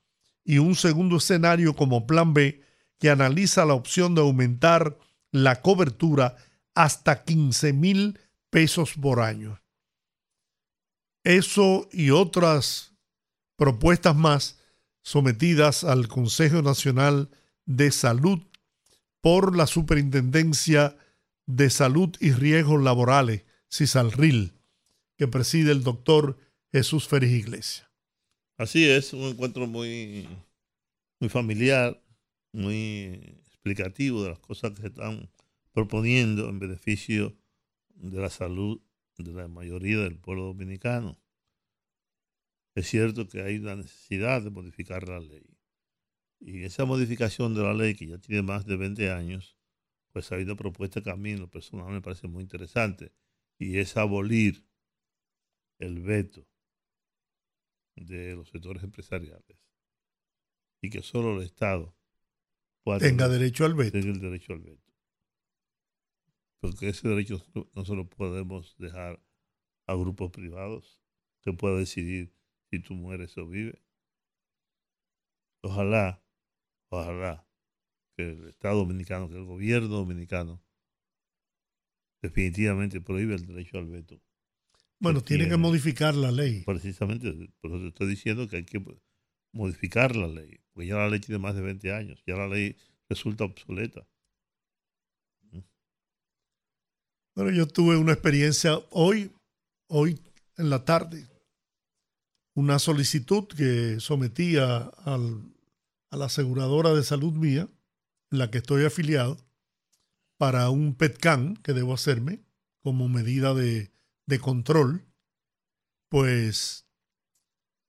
y un segundo escenario como plan B que analiza la opción de aumentar la cobertura hasta 15 mil pesos por año. Eso y otras propuestas más sometidas al Consejo Nacional de Salud por la Superintendencia de Salud y Riesgos Laborales, CISALRIL, que preside el doctor Jesús Férez Iglesias. Así es, un encuentro muy, muy familiar, muy explicativo de las cosas que se están proponiendo en beneficio de la salud de la mayoría del pueblo dominicano. Es cierto que hay una necesidad de modificar la ley. Y esa modificación de la ley, que ya tiene más de 20 años, pues ha habido propuesta que a mí, lo personal, me parece muy interesante. Y es abolir el veto de los sectores empresariales. Y que solo el Estado pueda Tenga tener- derecho al veto. tenga el derecho al veto. Porque ese derecho no- se lo podemos dejar a grupos privados que puedan decidir si tú mueres o vives. Ojalá, ojalá que el Estado dominicano, que el gobierno dominicano definitivamente prohíbe el derecho al veto. Bueno, tiene que modificar la ley. Precisamente, por eso te estoy diciendo que hay que modificar la ley, porque ya la ley tiene más de 20 años, ya la ley resulta obsoleta. Bueno, yo tuve una experiencia hoy, hoy en la tarde, una solicitud que sometía al- a la aseguradora de salud mía, en la que estoy afiliado, para un PETCAN que debo hacerme como medida de, de control, pues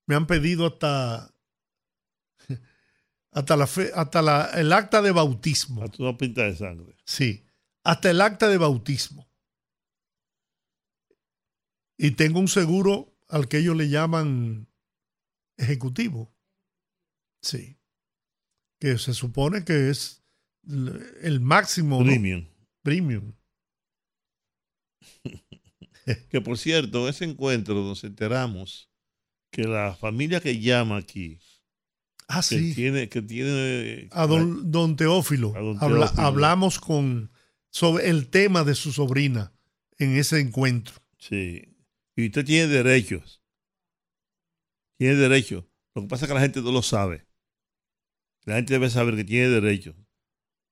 me han pedido hasta, hasta, la fe- hasta la- el acta de bautismo. Hasta una pinta de sangre. Sí, hasta el acta de bautismo. Y tengo un seguro al que ellos le llaman ejecutivo. Sí. Que se supone que es el máximo. ¿no? Premium. Que por cierto, ese encuentro nos enteramos que la familia que llama aquí, Ah, que sí. tiene, que tiene A don, don Teófilo. A don Habla- Teófilo. hablamos con, sobre el tema de su sobrina en ese encuentro. Sí. Y usted tiene derechos. Tiene derechos. Lo que pasa es que la gente no lo sabe. La gente debe saber que tiene derechos.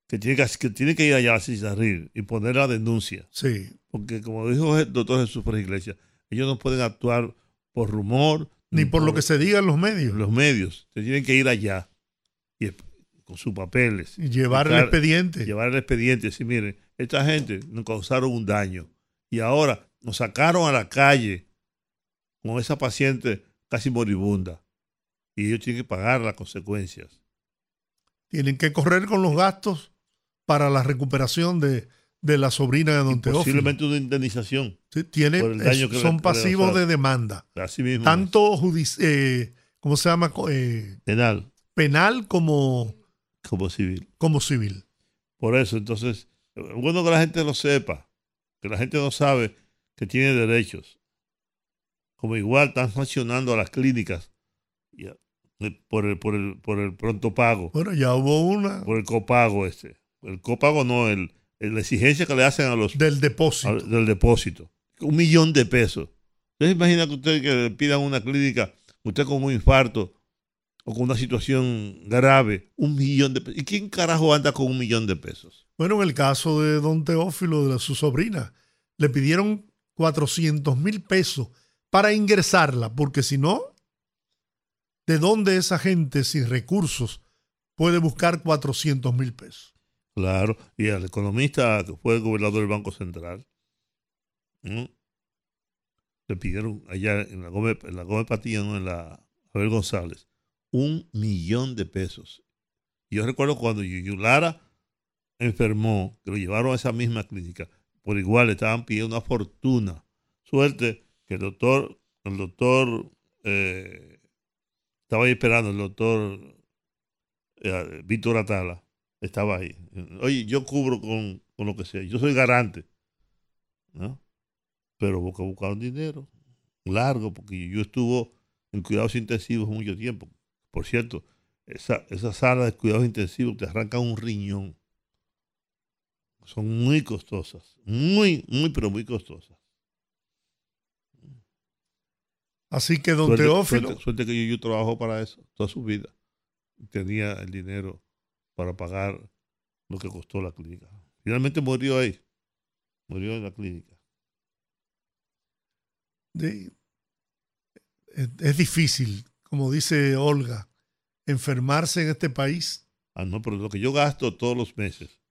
Que tiene que, que, tiene que ir allá a Cisarril y poner la denuncia. Sí. Porque como dijo el doctor Jesús Pérez Iglesias, ellos no pueden actuar por rumor. Ni por lo que se diga en los medios. los medios. Se tienen que ir allá y con sus papeles. Y llevar el expediente. llevar el expediente decir, miren, esta gente nos causaron un daño y ahora nos sacaron a la calle con esa paciente casi moribunda y ellos tienen que pagar las consecuencias. tienen que correr con los gastos para la recuperación de, de la sobrina de don Teófilo. Posiblemente una indemnización. Sí, tiene, por el daño que son pasivos de demanda, Así mismo. tanto eh, ¿cómo se llama? Eh, penal penal como, como civil. como civil. Por eso, entonces, es bueno que la gente lo sepa, que la gente no sabe que tiene derechos. Como igual están sancionando a las clínicas y a- por el, por el, por el pronto pago. Bueno, ya hubo una por el copago este. El copago no, el- la exigencia que le hacen a los del depósito. del depósito. Un millón de pesos. ¿Usted se imagina que usted que le pidan una clínica, usted con un infarto o con una situación grave, un millón de pesos? ¿Y quién carajo anda con un millón de pesos? Bueno, en el caso de don Teófilo, de su sobrina, le pidieron 400 mil pesos para ingresarla, porque si no, ¿de dónde esa gente sin recursos puede buscar 400 mil pesos? Claro. Y al economista que fue el gobernador del Banco Central, le pidieron allá en la Gómez, en la Gómez Patilla, no en la Abel González, un millón de pesos. Yo recuerdo cuando Yuyu Lara enfermó, que lo llevaron a esa misma clínica, por igual estaban pidiendo una fortuna. Suerte que el doctor, el doctor eh, estaba ahí esperando, el doctor eh, Víctor Atala estaba ahí. Oye, yo cubro con, con lo que sea, yo soy garante, ¿no? Pero busca buscar dinero largo, porque yo estuvo en cuidados intensivos mucho tiempo. Por cierto, esa, esa sala de cuidados intensivos te arrancan un riñón. Son muy costosas, muy, muy, pero muy costosas. Así que don Suerte, Teófilo, suerte- suerte que yo, yo trabajo para eso toda su vida. tenía el dinero para pagar lo que costó la clínica. Finalmente murió ahí, murió en la clínica. es, es difícil, como dice Olga, enfermarse en este país. Ah, no, pero lo que yo gasto todos los meses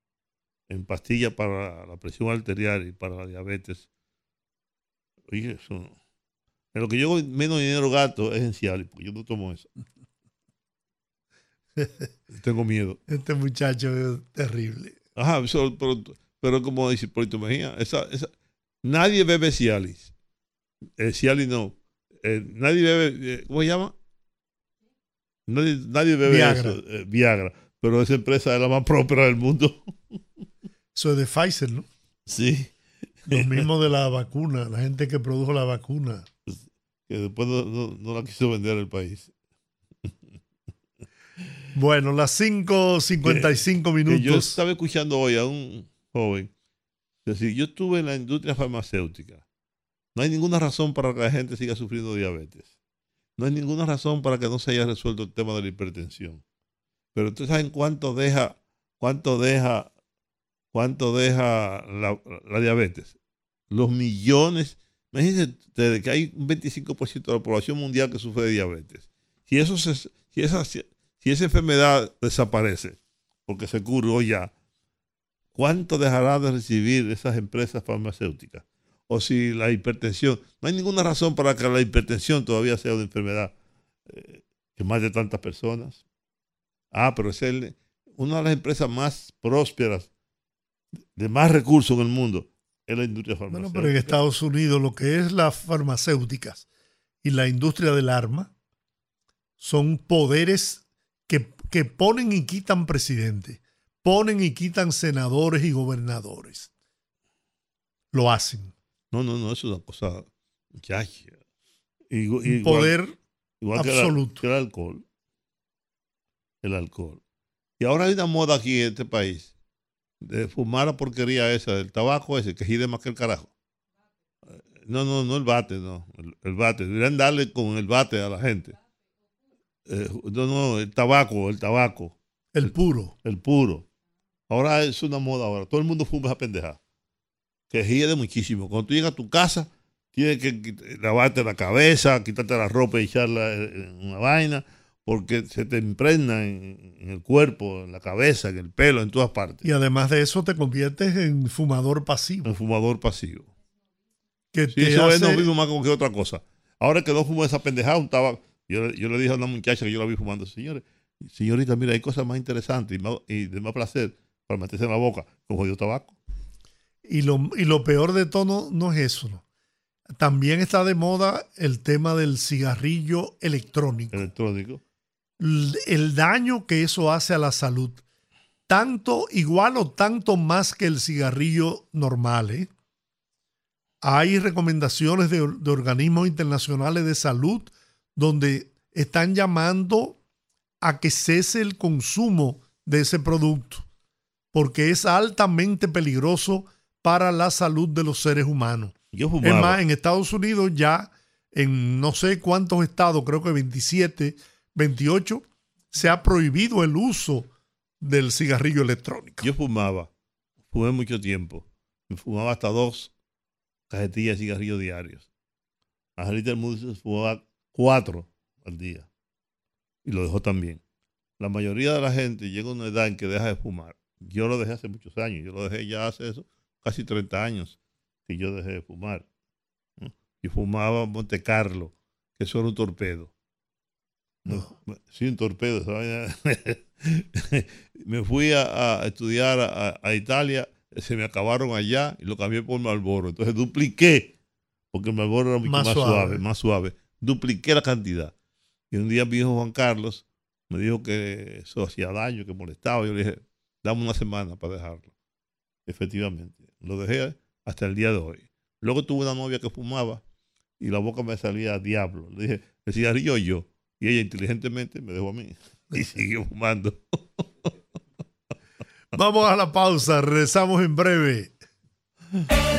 en pastillas para la presión arterial y para la diabetes, oye, eso. En lo que yo menos dinero gasto es en Cialis, porque yo no tomo eso. Tengo miedo. Este muchacho es terrible. Ajá, pero, pero, como dice Polito Mejía, esa, esa, nadie bebe Cialis. Eh, Cialis no. Eh, nadie bebe, eh, ¿cómo se llama? Nadie, nadie bebe Viagra. eso, Viagra. Pero esa empresa es la más próspera del mundo. Eso es de Pfizer, ¿no? Sí. Lo mismo de la vacuna, la gente que produjo la vacuna. Que después no, no, no la quiso vender al país. Bueno, las 5.55 Que minutos. yo estaba escuchando hoy a un joven decir, yo estuve en la industria farmacéutica. No hay ninguna razón para que la gente siga sufriendo diabetes. No hay ninguna razón para que no se haya resuelto el tema de la hipertensión. Pero ustedes saben cuánto deja, cuánto deja, cuánto deja la, la diabetes. Los millones. Imagínense ustedes que hay un 25% de la población mundial que sufre de diabetes. Si eso se, si esa, si esa enfermedad desaparece, porque se curó ya, ¿cuánto dejará de recibir esas empresas farmacéuticas? O si la hipertensión, no hay ninguna razón para que la hipertensión todavía sea una enfermedad eh, que mate tantas personas. Ah, pero es el, una de las empresas más prósperas, de más recursos en el mundo, es la industria Bueno, farmacéutica. pero en Estados Unidos lo que es las farmacéuticas y la industria del arma son poderes que, que ponen y quitan presidentes, ponen y quitan senadores y gobernadores. Lo hacen. No, no, no, eso es una cosa igual- poder igual que el- absoluto. que el alcohol. El alcohol. Y ahora hay una moda aquí en este país de fumar la porquería esa, del tabaco ese, que gide más que el carajo. Eh, No, no, no el bate, no. El, el bate. Deberían darle con el bate a la gente. Eh, no, no, el tabaco, el tabaco, el puro. el puro. Ahora es una moda ahora. Todo el mundo fuma esa pendeja. Que gide muchísimo. Cuando tú llegas a tu casa, tienes que lavarte la cabeza, quitarte la ropa y echarla en una vaina, porque se te impregna en, en el cuerpo, en la cabeza, en el pelo, en todas partes. Y además de eso te conviertes en fumador pasivo. Un fumador pasivo. Que Sí, te eso es lo mismo más como que otra cosa. Ahora que no fumo esa pendejada, un tabaco. Yo, yo le dije a una muchacha que yo la vi fumando, señores, señorita, mira, hay cosas más interesantes y, más- y de más placer para meterse en la boca con jodido tabaco. Y lo, y lo peor de todo no, es eso. ¿no? También está de moda el tema del cigarrillo electrónico. electrónico. El daño que eso hace a la salud. Tanto, igual o tanto más que el cigarrillo normal. ¿eh? Hay recomendaciones de, de organismos internacionales de salud donde están llamando a que cese el consumo de ese producto, porque es altamente peligroso para la salud de los seres humanos. Yo Es más, en Estados Unidos ya en no sé cuántos estados, creo que 27, 28, se ha prohibido el uso del cigarrillo electrónico. Yo fumaba, fumé mucho tiempo. Me fumaba hasta dos cajetillas de cigarrillos diarios. Angelita se fumaba cuatro al día. Y lo dejó también. La mayoría de la gente llega a una edad en que deja de fumar. Yo lo dejé hace muchos años. Yo lo dejé ya hace eso, casi 30 años que yo dejé de fumar. ¿no? Y fumaba Monte Carlo, que eso era un torpedo. No. Sí, un torpedo. me fui a, a estudiar a, a Italia, se me acabaron allá y lo cambié por Marlboro. Entonces dupliqué, porque el Marlboro era mucho Más más, suave. suave. más suave. Dupliqué la cantidad. Y un día mi hijo Juan Carlos me dijo que eso hacía daño, que molestaba. Yo le dije, dame una semana para dejarlo. Efectivamente, lo dejé hasta el día de hoy. Luego tuve una novia que fumaba y la boca me salía a diablo. Le dije, el cigarrillo yo. Y ella inteligentemente me dejó a mí y siguió fumando. Vamos a la pausa, regresamos en breve.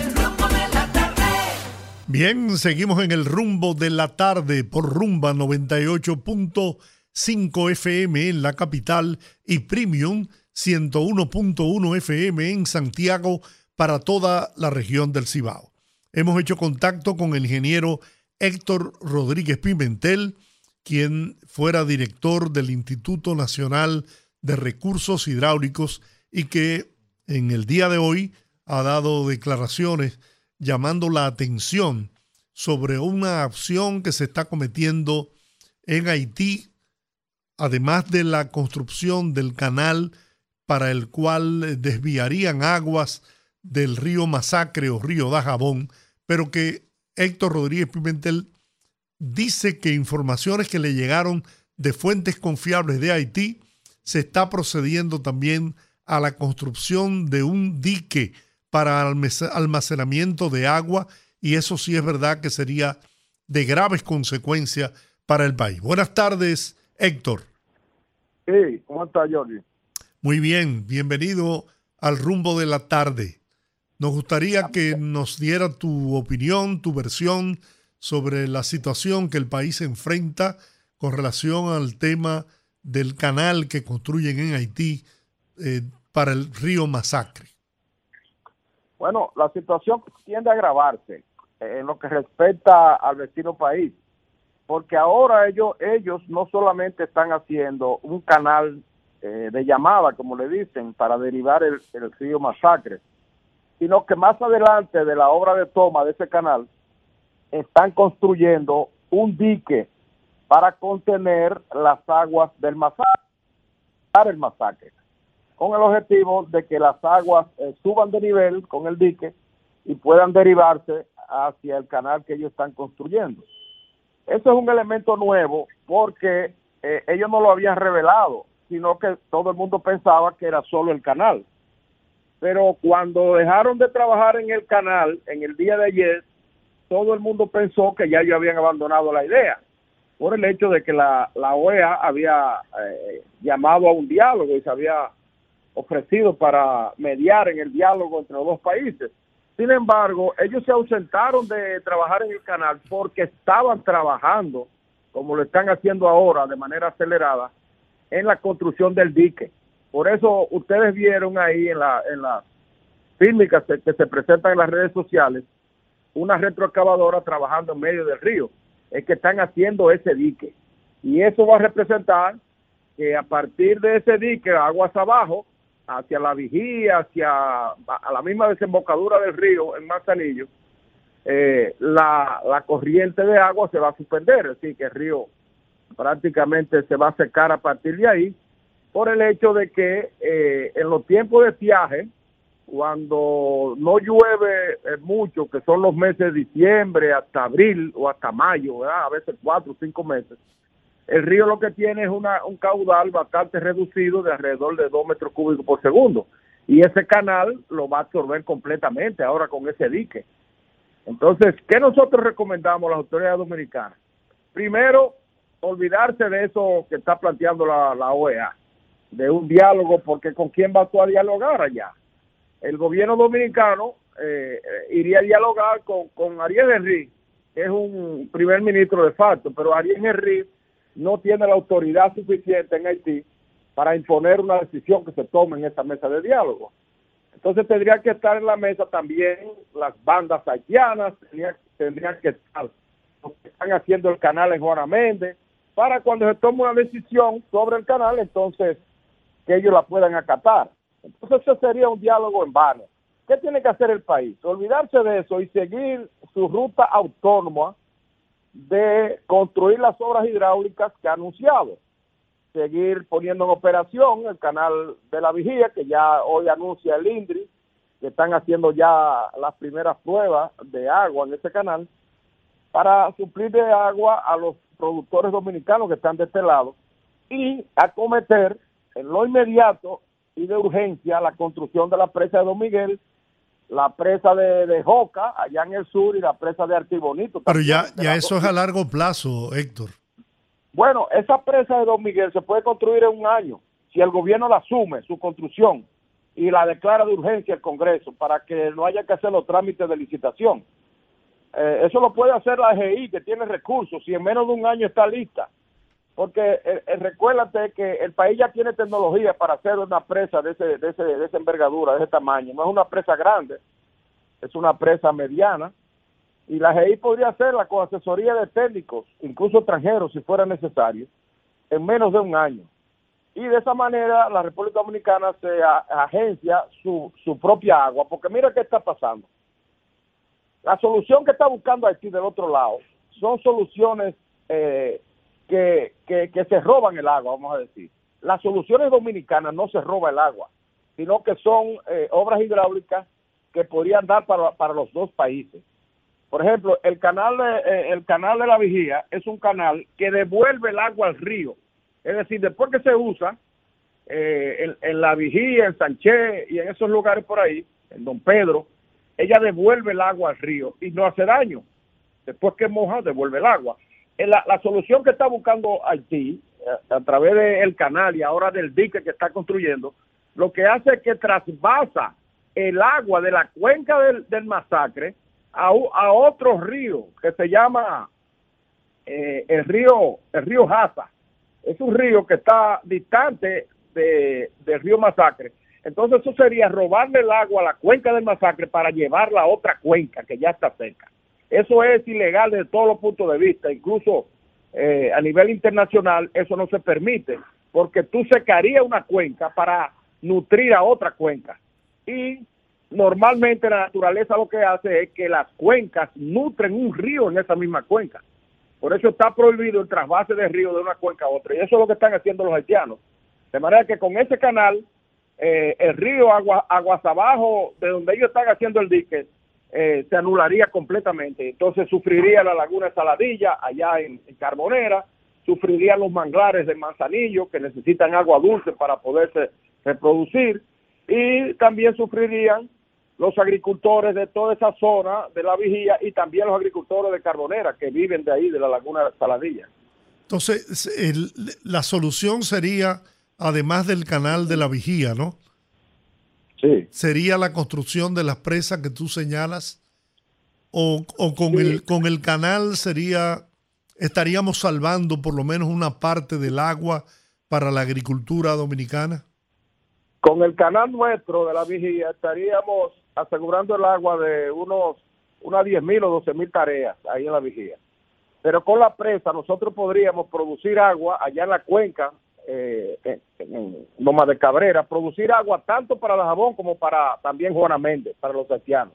Bien, seguimos en el rumbo de la tarde por rumba 98.5 5 FM en la capital y Premium 101.1 FM en Santiago para toda la región del Cibao. Hemos hecho contacto con el ingeniero Héctor Rodríguez Pimentel, quien fuera director del Instituto Nacional de Recursos Hidráulicos y que en el día de hoy ha dado declaraciones llamando la atención sobre una acción que se está cometiendo en Haití, además de la construcción del canal para el cual desviarían aguas del río Masacre o río Dajabón, pero que Héctor Rodríguez Pimentel dice que informaciones que le llegaron de fuentes confiables de Haití, se está procediendo también a la construcción de un dique para almacenamiento de agua y eso sí es verdad que sería de graves consecuencias para el país. Buenas tardes, Héctor. Sí, ¿cómo está, Jordi? Muy bien, bienvenido al rumbo de la tarde. Nos gustaría que nos diera tu opinión, tu versión sobre la situación que el país enfrenta con relación al tema del canal que construyen en Haití eh, para el río Masacre. Bueno, la situación tiende a agravarse en lo que respecta al vecino país, porque ahora ellos, ellos no solamente están haciendo un canal eh, de llamada, como le dicen, para derivar el, el río Masacre, sino que más adelante de la obra de toma de ese canal, están construyendo un dique para contener las aguas del masacre, el masacre, con el objetivo de que las aguas eh, suban de nivel con el dique y puedan derivarse hacia el canal que ellos están construyendo. Eso es un elemento nuevo porque eh, ellos no lo habían revelado, sino que todo el mundo pensaba que era solo el canal. Pero cuando dejaron de trabajar en el canal en el día de ayer, todo el mundo pensó que ya ellos habían abandonado la idea por el hecho de que la, la OEA había eh, llamado a un diálogo y se había ofrecido para mediar en el diálogo entre los dos países. Sin embargo, ellos se ausentaron de trabajar en el canal porque estaban trabajando, como lo están haciendo ahora de manera acelerada, en la construcción del dique. Por eso ustedes vieron ahí en la en las fílmicas que se presentan en las redes sociales una retroexcavadora trabajando en medio del río. Es que están haciendo ese dique. Y eso va a representar que a partir de ese dique, aguas abajo, hacia la vigía, hacia a la misma desembocadura del río en Manzanillo, eh, la, la corriente de agua se va a suspender, es que el río prácticamente se va a secar a partir de ahí, por el hecho de que eh, en los tiempos de viaje, cuando no llueve eh, mucho, que son los meses de diciembre hasta abril o hasta mayo, a veces cuatro o cinco meses, el río lo que tiene es una, un caudal bastante reducido de alrededor de dos metros cúbicos por segundo. Y ese canal lo va a absorber completamente ahora con ese dique. Entonces, ¿qué nosotros recomendamos a las autoridades dominicanas? Primero, olvidarse de eso que está planteando la, OEA, de un diálogo, porque ¿con quién va tú a dialogar allá? el gobierno dominicano eh, iría a dialogar con, con Ariel Henry, que es un primer ministro de facto, pero Ariel Henry no tiene la autoridad suficiente en Haití para imponer una decisión que se tome en esta mesa de diálogo. Entonces tendría que estar en la mesa también las bandas haitianas, tendrían, que estar los que están haciendo el canal en Juana Méndez, para cuando se tome una decisión sobre el canal, entonces que ellos la puedan acatar. Entonces eso sería un diálogo en vano. ¿Qué tiene que hacer el país? Olvidarse de eso y seguir su ruta autónoma de construir las obras hidráulicas que ha anunciado. Seguir poniendo en operación el canal de la vigía, que ya hoy anuncia el INDRI, que están haciendo ya las primeras pruebas de agua en ese canal, para suplir de agua a los productores dominicanos que están de este lado y acometer en lo inmediato y de urgencia la construcción de la presa de Don Miguel, la presa de, Joca, allá en el sur, y la presa de Artibonito. Pero ya, ya eso es a largo plazo, Héctor. Bueno, esa presa de Don Miguel se puede construir en un año, si el gobierno la asume, su construcción, y la declara de urgencia el Congreso, para que no haya que hacer los trámites de licitación. Eh, eso lo puede hacer la EGI, que tiene recursos, si en menos de un año está lista. Porque eh, eh, recuérdate que el país ya tiene tecnología para hacer una presa de, ese, de, ese, de esa envergadura, de ese tamaño. No es una presa grande, es una presa mediana. Y la GI podría hacerla con asesoría de técnicos, incluso extranjeros, si fuera necesario, en menos de un año. Y de esa manera la República Dominicana se agencia su, su propia agua, porque mira qué está pasando. La solución que está buscando Haití del otro lado son soluciones eh, que, que, se roban el agua, vamos a decir. Las soluciones dominicanas no se roba el agua, sino que son eh, obras hidráulicas que podrían dar para, para los dos países. Por ejemplo, el canal, de, eh, el canal de la Vigía es un canal que devuelve el agua al río. Es decir, después que se usa eh, en, la Vigía, en Sánchez y en esos lugares por ahí, en Don Pedro, ella devuelve el agua al río y no hace daño. Después que moja, devuelve el agua. Eh, la, solución que está buscando Haití eh, a, través del canal y ahora del dique que está construyendo, lo que hace es que trasvasa el agua de la cuenca del, masacre a, a, otro río que se llama eh, el río el río Jaza. Es un río que está distante de, del río Masacre. Entonces eso sería robarle el agua a la cuenca del Masacre para llevarla a otra cuenca que ya está cerca. Eso es ilegal desde todos los puntos de vista, incluso eh, a nivel internacional eso no se permite, porque tú secarías una cuenca para nutrir a otra cuenca. Y normalmente la naturaleza lo que hace es que las cuencas nutren un río en esa misma cuenca. Por eso está prohibido el trasvase de río de una cuenca a otra. Y eso es lo que están haciendo los haitianos. De manera que con ese canal, eh, el río agua, aguas abajo, de donde ellos están haciendo el dique, eh, se anularía completamente. Entonces sufriría la laguna Saladilla allá en, Carbonera, sufrirían los manglares de Manzanillo que necesitan agua dulce para poderse reproducir y también sufrirían los agricultores de toda esa zona de la vigía y también los agricultores de Carbonera que viven de ahí, de la laguna Saladilla. Entonces, la solución sería, además del canal de la vigía, ¿no? ¿Sería la construcción de las presas que tú señalas? ¿O, con, el, con el canal sería, estaríamos salvando por lo menos una parte del agua para la agricultura dominicana? Con el canal nuestro de la vigía estaríamos asegurando el agua de unos unas 10 mil o 12 mil tareas ahí en la vigía. Pero con la presa nosotros podríamos producir agua allá en la cuenca eh, en, Loma de Cabrera, producir agua tanto para la Jabón como para también Juana Méndez, para los haitianos.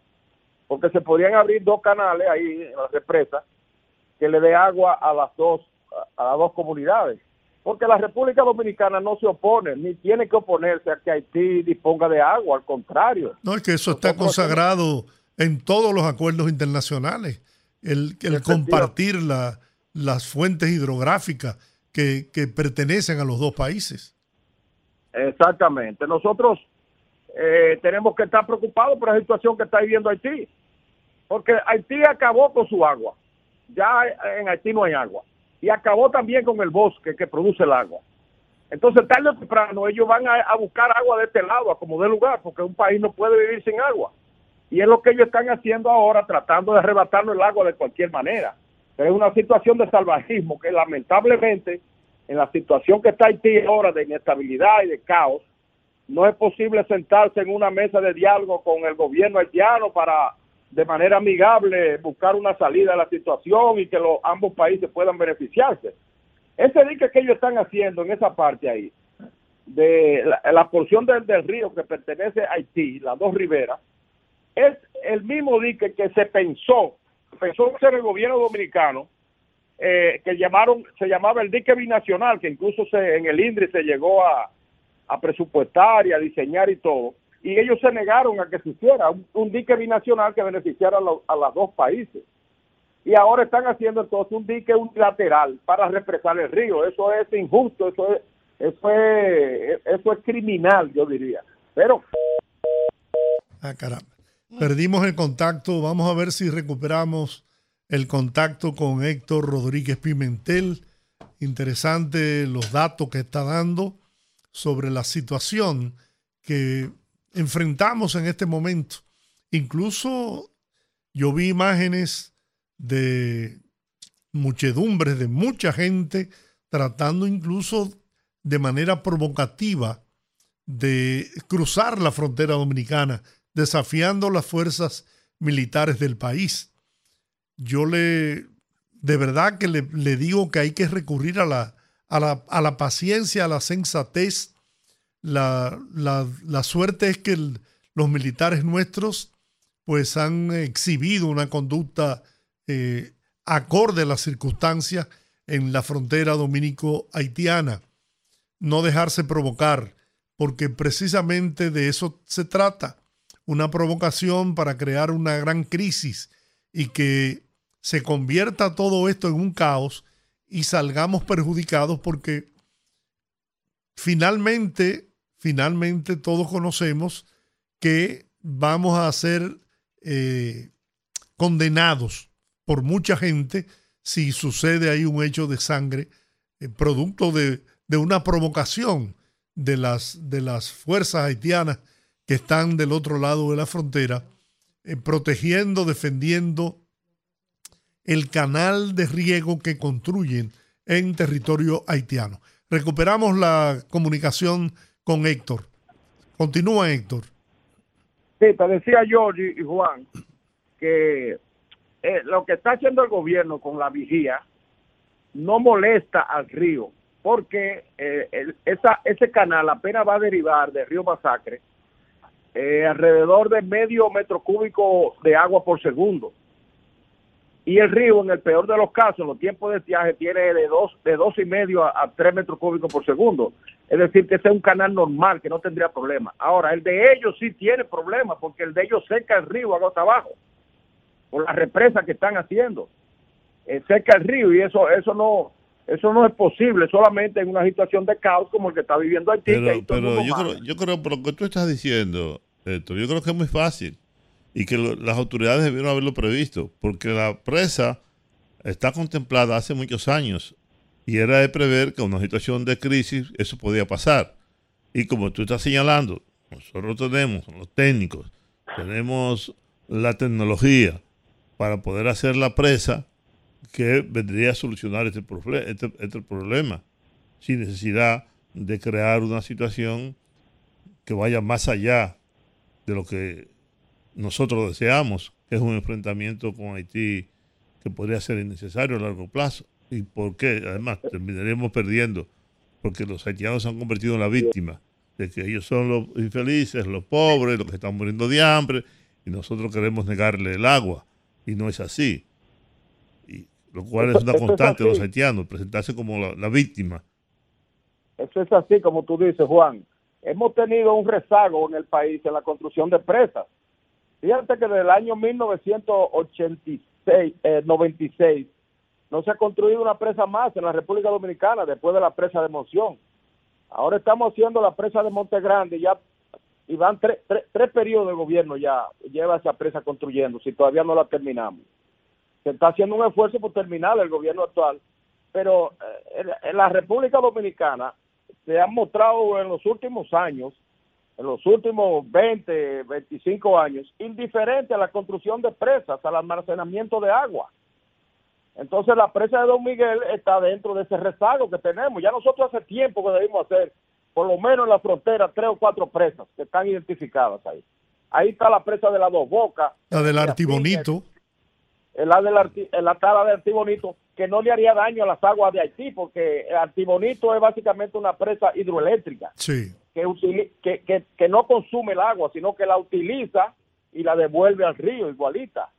Porque se podrían abrir dos canales ahí en la represa que le dé agua a las dos a las dos comunidades. Porque la República Dominicana no se opone, ni tiene que oponerse a que Haití disponga de agua, al contrario. No, es que eso está consagrado en todos los acuerdos internacionales, el, el compartir la, las fuentes hidrográficas que, pertenecen a los dos países. Exactamente. Nosotros eh, tenemos que estar preocupados por la situación que está viviendo Haití, porque Haití acabó con su agua. Ya en Haití no hay agua. Y acabó también con el bosque que produce el agua. Entonces, tarde o temprano, ellos van a, buscar agua de este lado, a como de lugar, porque un país no puede vivir sin agua. Y es lo que ellos están haciendo ahora, tratando de arrebatarnos el agua de cualquier manera es una situación de salvajismo que lamentablemente en la situación que está Haití ahora de inestabilidad y de caos, no es posible sentarse en una mesa de diálogo con el gobierno haitiano para de manera amigable buscar una salida a la situación y que los, ambos países puedan beneficiarse. Ese dique que ellos están haciendo en esa parte ahí, de la, porción del, del río que pertenece a Haití, las dos riberas, es el mismo dique que se pensó empezó a ser el gobierno dominicano, eh, que llamaron, se llamaba el dique binacional, que incluso se, en el INDRI se llegó a, a presupuestar y a diseñar y todo, y ellos se negaron a que se hiciera un, dique binacional que beneficiara a, los dos países. Y ahora están haciendo entonces un dique unilateral para represar el río. Eso es injusto, eso es, eso es, eso es criminal, yo diría. Pero... Ah, caramba. Perdimos el contacto. Vamos a ver si recuperamos el contacto con Héctor Rodríguez Pimentel. Interesante los datos que está dando sobre la situación que enfrentamos en este momento. Incluso yo vi imágenes de muchedumbres de mucha gente tratando incluso de manera provocativa de cruzar la frontera dominicana, desafiando las fuerzas militares del país. Yo le, de verdad que le, digo que hay que recurrir a la, a la, a la paciencia, a la sensatez. La, la, suerte es que los militares nuestros pues han exhibido una conducta eh, acorde a las circunstancias en la frontera dominico-haitiana. No dejarse provocar, porque precisamente de eso se trata, una provocación para crear una gran crisis y que se convierta todo esto en un caos y salgamos perjudicados porque finalmente, finalmente todos conocemos que vamos a ser eh, condenados por mucha gente si sucede ahí un hecho de sangre, eh, producto de, una provocación de las, de las fuerzas haitianas que están del otro lado de la frontera, eh, protegiendo, defendiendo el canal de riego que construyen en territorio haitiano. Recuperamos la comunicación con Héctor. Continúa, Héctor. Sí, te decía George y Juan que eh, lo que está haciendo el gobierno con la vigía no molesta al río, porque eh, ese canal apenas va a derivar del río Masacre eh, alrededor de medio metro cúbico de agua por segundo. Y el río, en el peor de los casos, los tiempos de viaje tiene de dos, de dos y medio a, tres metros cúbicos por segundo. Es decir, que ese es un canal normal que no tendría problema. Ahora, el de ellos sí tiene problemas porque el de ellos seca el río agua abajo por la represa que están haciendo. Eh, cerca del río y eso eso no eso no es posible solamente en una situación de caos como el que está viviendo Haití. Pero, pero yo, creo, yo creo, por lo que tú estás diciendo, esto yo creo que es muy fácil y que las autoridades debieron haberlo previsto, porque la presa está contemplada hace muchos años y era de prever que en una situación de crisis eso podía pasar. Y como tú estás señalando, nosotros tenemos los técnicos, tenemos la tecnología, para poder hacer la presa que vendría a solucionar este, este, este, problema, sin necesidad de crear una situación que vaya más allá de lo que nosotros deseamos, que es un enfrentamiento con Haití que podría ser innecesario a largo plazo. ¿Y por qué? Además, terminaremos perdiendo, porque los haitianos se han convertido en la víctima, de que ellos son los infelices, los pobres, los que están muriendo de hambre, y nosotros queremos negarle el agua y no es así. Lo cual es una constante de los haitianos, presentarse como la, víctima. Eso es así, como tú dices, Juan. Hemos tenido un rezago en el país en la construcción de presas. Fíjate que desde el año 1986, 96, eh, no se ha construido una presa más en la República Dominicana después de la presa de Monción. Ahora estamos haciendo la presa de Monte Grande, ya y van tres, tres, periodos de gobierno ya, lleva esa presa construyendo, si todavía no la terminamos. Se está haciendo un esfuerzo por terminar el gobierno actual, pero eh, en, la República Dominicana se han mostrado en los últimos años, en los últimos 20, 25 años, indiferente a la construcción de presas, al almacenamiento de agua. Entonces la presa de Don Miguel está dentro de ese rezago que tenemos. Ya nosotros hace tiempo que debimos hacer por lo menos en la frontera, tres o cuatro presas que están identificadas ahí. Ahí está la presa de las dos bocas. La del Artibonito. La del la tala de Artibonito, que no le haría daño a las aguas de Haití, porque el Artibonito es básicamente una presa hidroeléctrica. Sí. Que, que, que, no consume el agua, sino que la utiliza y la devuelve al río igualita.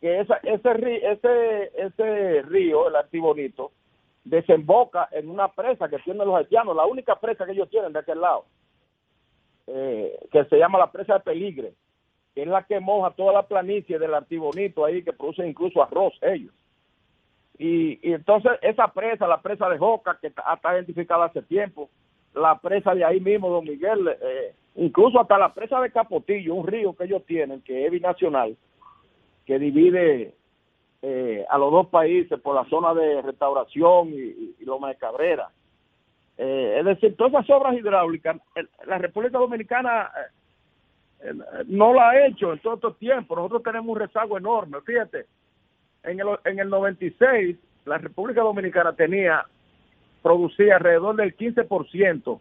Que esa, ese, ese, ese río, el Artibonito, desemboca en una presa que tienen los haitianos, la única presa que ellos tienen de aquel lado, eh, que se llama la presa de Peligre, que es la que moja toda la planicie del Artibonito ahí, que produce incluso arroz ellos. Y, entonces esa presa, la presa de Joca, que está, identificada hace tiempo, la presa de ahí mismo, Don Miguel, eh, incluso hasta la presa de Capotillo, un río que ellos tienen, que es binacional, que divide eh, a los dos países por la zona de restauración y, y Loma de Cabrera. Eh, es decir, todas esas obras hidráulicas, la República Dominicana eh, no la ha hecho en todo estos tiempos. Nosotros tenemos un rezago enorme. Fíjate, en el, en el 96 la República Dominicana tenía producía alrededor del 15%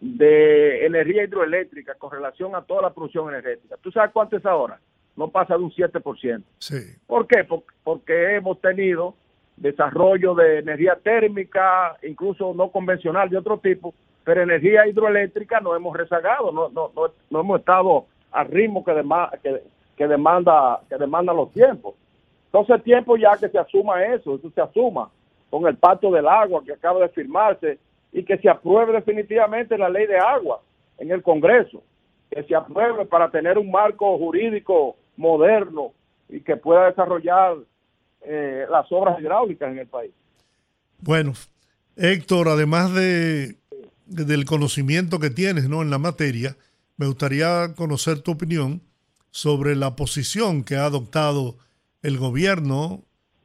de energía hidroeléctrica con relación a toda la producción energética. ¿Tú sabes cuánto es ahora? No pasa de un 7%. Sí. ¿Por qué? Porque hemos tenido desarrollo de energía térmica, incluso no convencional de otro tipo, pero energía hidroeléctrica no hemos rezagado, no, no, no, hemos estado al ritmo que, que, que, demanda que demanda los tiempos. Entonces tiempo ya que se asuma eso, eso se asuma con el pacto del agua que acaba de firmarse y que se apruebe definitivamente la ley de agua en el Congreso, que se apruebe para tener un marco jurídico moderno y que pueda desarrollar eh, las obras hidráulicas en el país. Bueno, Héctor, además de, del conocimiento que tienes ¿no? en la materia, me gustaría conocer tu opinión sobre la posición que ha adoptado el gobierno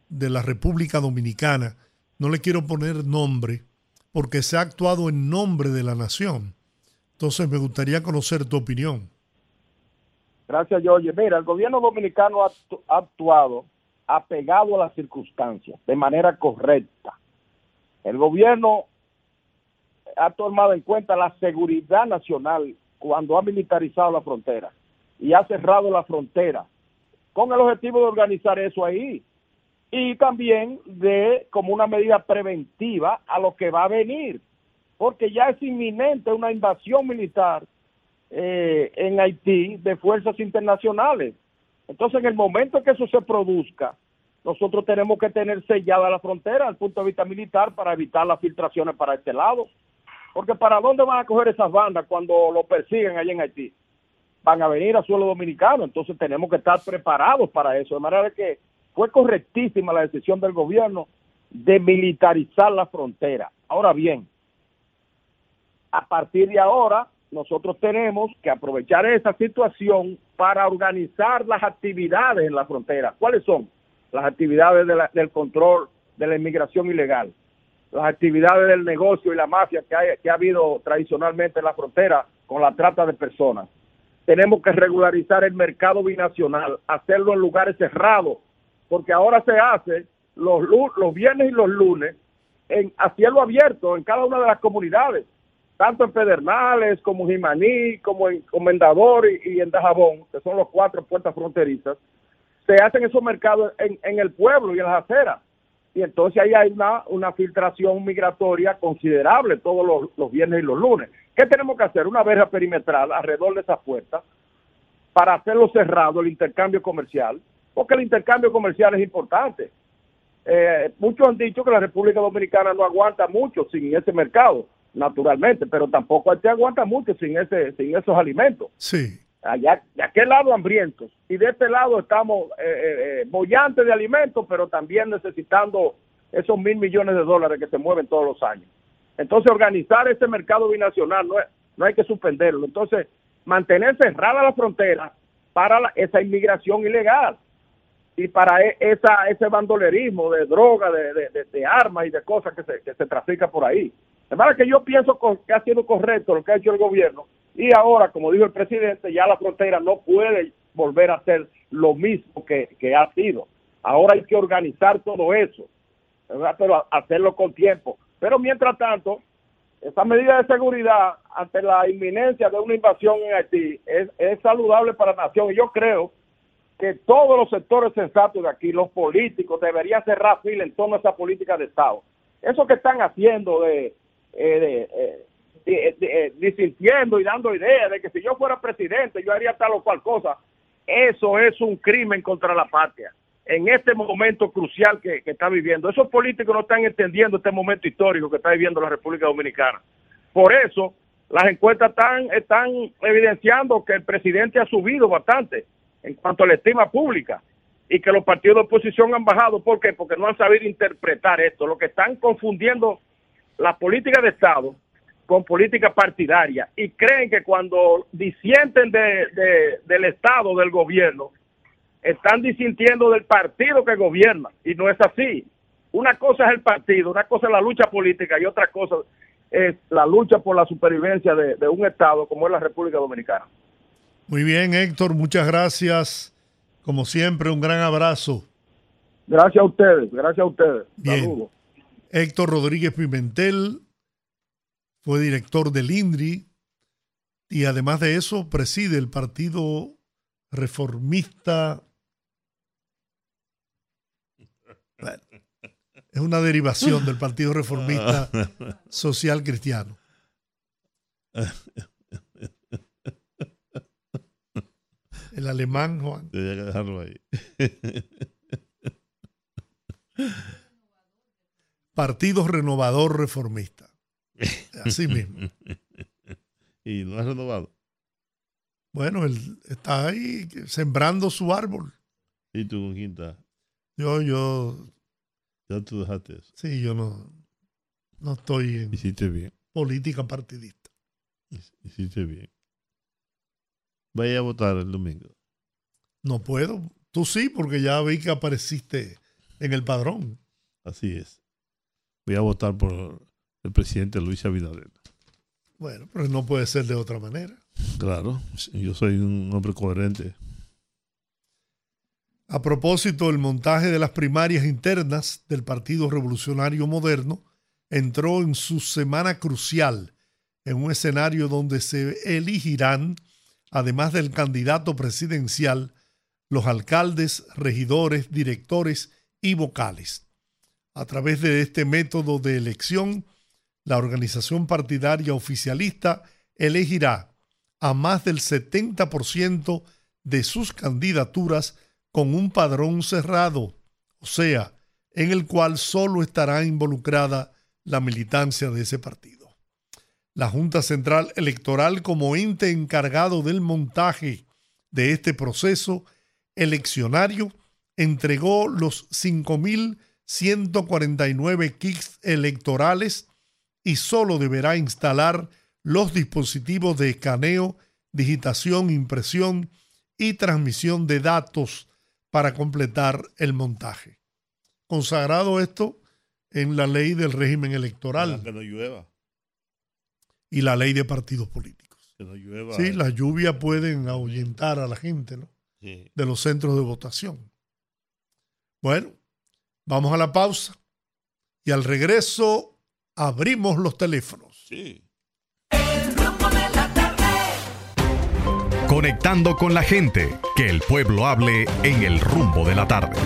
de la República Dominicana. No le quiero poner nombre porque se ha actuado en nombre de la nación. Entonces me gustaría conocer tu opinión. Gracias, Jorge. Mira, el gobierno dominicano ha actuado apegado a las circunstancias, de manera correcta. El gobierno ha tomado en cuenta la seguridad nacional cuando ha militarizado la frontera y ha cerrado la frontera con el objetivo de organizar eso ahí y también de como una medida preventiva a lo que va a venir, porque ya es inminente una invasión militar eh, en Haití de fuerzas internacionales. Entonces, en el momento que eso se produzca, nosotros tenemos que tener sellada la frontera desde el punto de vista militar para evitar las filtraciones para este lado. Porque ¿para dónde van a coger esas bandas cuando lo persiguen allá en Haití? Van a venir a suelo dominicano, entonces tenemos que estar preparados para eso. De manera que fue correctísima la decisión del gobierno de militarizar la frontera. Ahora bien, a partir de ahora, nosotros tenemos que aprovechar esa situación para organizar las actividades en la frontera. ¿Cuáles son? Las actividades del control de la inmigración ilegal, las actividades del negocio y la mafia que, que ha habido tradicionalmente en la frontera con la trata de personas. Tenemos que regularizar el mercado binacional, hacerlo en lugares cerrados, porque ahora se hace los, los viernes y los lunes en, a cielo abierto en cada una de las comunidades tanto en Pedernales como en Jimaní, como en Comendador y, en Dajabón, que son los cuatro puertas fronterizas, se hacen esos mercados en, el pueblo y en las aceras. Y entonces ahí hay una, una filtración migratoria considerable todos los, los viernes y los lunes. ¿Qué tenemos que hacer? Una verja perimetral alrededor de esas puertas para hacerlo cerrado, el intercambio comercial, porque el intercambio comercial es importante. Eh, muchos han dicho que la República Dominicana no aguanta mucho sin ese mercado naturalmente, pero tampoco te aguanta mucho sin ese sin esos alimentos. Sí. Allá, de aquel lado hambrientos y de este lado estamos eh, eh, eh, bollantes de alimentos, pero también necesitando esos mil millones de dólares que se mueven todos los años. Entonces, organizar ese mercado binacional no, no hay que suspenderlo. Entonces, mantener cerrada la frontera para esa inmigración ilegal y para e, esa, ese bandolerismo de droga, de, de, de armas y de cosas que se, que se trafica por ahí. De que yo pienso que ha sido correcto lo que ha hecho el gobierno y ahora, como dijo el presidente, ya la frontera no puede volver a ser lo mismo que, ha sido. Ahora hay que organizar todo eso, pero hacerlo con tiempo. Pero mientras tanto, esa medida de seguridad ante la inminencia de una invasión en Haití es, es saludable para la nación y yo creo que todos los sectores sensatos de aquí, los políticos, deberían cerrar fila en torno a esa política de Estado. Eso que están haciendo de eh, eh, eh, disintiendo y dando ideas de que si yo fuera presidente yo haría tal o cual cosa. Eso es un crimen contra la patria en este momento crucial que, está viviendo. Esos políticos no están entendiendo este momento histórico que está viviendo la República Dominicana. Por eso, las encuestas están, están evidenciando que el presidente ha subido bastante en cuanto a la estima pública y que los partidos de oposición han bajado. ¿Por qué? Porque no han sabido interpretar esto. Lo que están confundiendo la política de Estado con política partidaria y creen que cuando disienten de, del Estado, del gobierno, están disintiendo del partido que gobierna y no es así. Una cosa es el partido, una cosa es la lucha política y otra cosa es la lucha por la supervivencia de, de un Estado como es la República Dominicana. Muy bien, Héctor, muchas gracias. Como siempre, un gran abrazo. Gracias a ustedes, gracias a ustedes. Saludos. Héctor Rodríguez Pimentel fue director del INDRI y además de eso preside el Partido Reformista. es una derivación del Partido Reformista Social Cristiano. El alemán, Juan. Tenía que dejarlo ahí. Partido Renovador Reformista. Así mismo. y no ha renovado. Bueno, él está ahí sembrando su árbol. ¿Y tú con quién estás? Yo, yo. Ya tú dejaste eso. Sí, yo no. No estoy en Hiciste bien. política partidista. Hiciste bien. Vaya a votar el domingo. No puedo. Tú sí, porque ya vi que apareciste en el padrón. Así es. Voy a votar por el presidente Luis Abinader. Bueno, pero no puede ser de otra manera. Claro, yo soy un hombre coherente. A propósito, el montaje de las primarias internas del Partido Revolucionario Moderno entró en su semana crucial, en un escenario donde se elegirán, además del candidato presidencial, los alcaldes, regidores, directores y vocales. A través de este método de elección, la organización partidaria oficialista elegirá a más del 70% de sus candidaturas con un padrón cerrado, o sea, en el cual solo estará involucrada la militancia de ese partido. La Junta Central Electoral, como ente encargado del montaje de este proceso eleccionario, entregó los 5.149 kits electorales y solo deberá instalar los dispositivos de escaneo, digitación, impresión y transmisión de datos para completar el montaje. Consagrado esto en la ley del régimen electoral Que no llueva. y la ley de partidos políticos. Que no llueva. Sí, la lluvia pueden ahuyentar a la gente ¿no? Sí. de los centros de votación. Bueno, vamos a la pausa y al regreso abrimos los teléfonos. Sí. Conectando con la gente, que el pueblo hable en el rumbo de la tarde.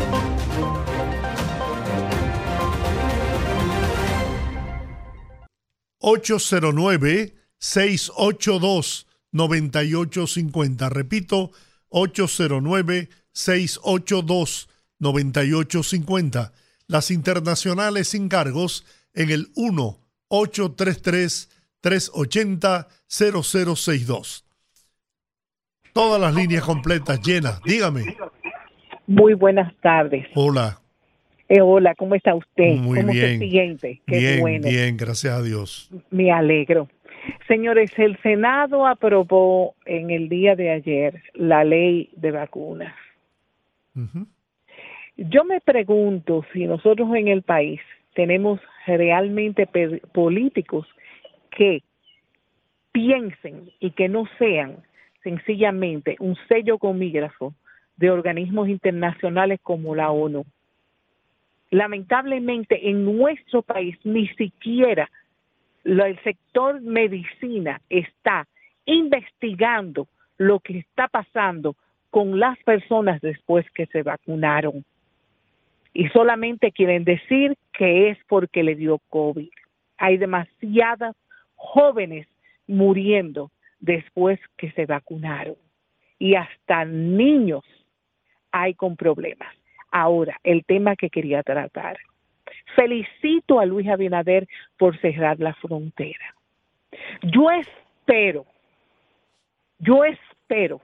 ...809-682-9850. Repito, 809-682-9850. Las internacionales sin cargos en el 1-833-380-0062. Todas las líneas completas llenas. Dígame. Muy buenas tardes. Hola. Eh, hola, ¿cómo está usted? Muy ¿Cómo bien. se siente? Qué bien, bueno. bien, gracias a Dios. Me alegro. Señores, el Senado aprobó en el día de ayer la ley de vacunas. Yo me pregunto si nosotros en el país tenemos realmente políticos que piensen y que no sean sencillamente un sello comígrafo de organismos internacionales como la ONU. Lamentablemente en nuestro país ni siquiera el sector medicina está investigando lo que está pasando con las personas después que se vacunaron. Y solamente quieren decir que es porque le dio COVID. Hay demasiadas jóvenes muriendo después que se vacunaron. Y hasta niños hay con problemas. Ahora, el tema que quería tratar. Felicito a Luis Abinader por cerrar la frontera. Yo espero, yo espero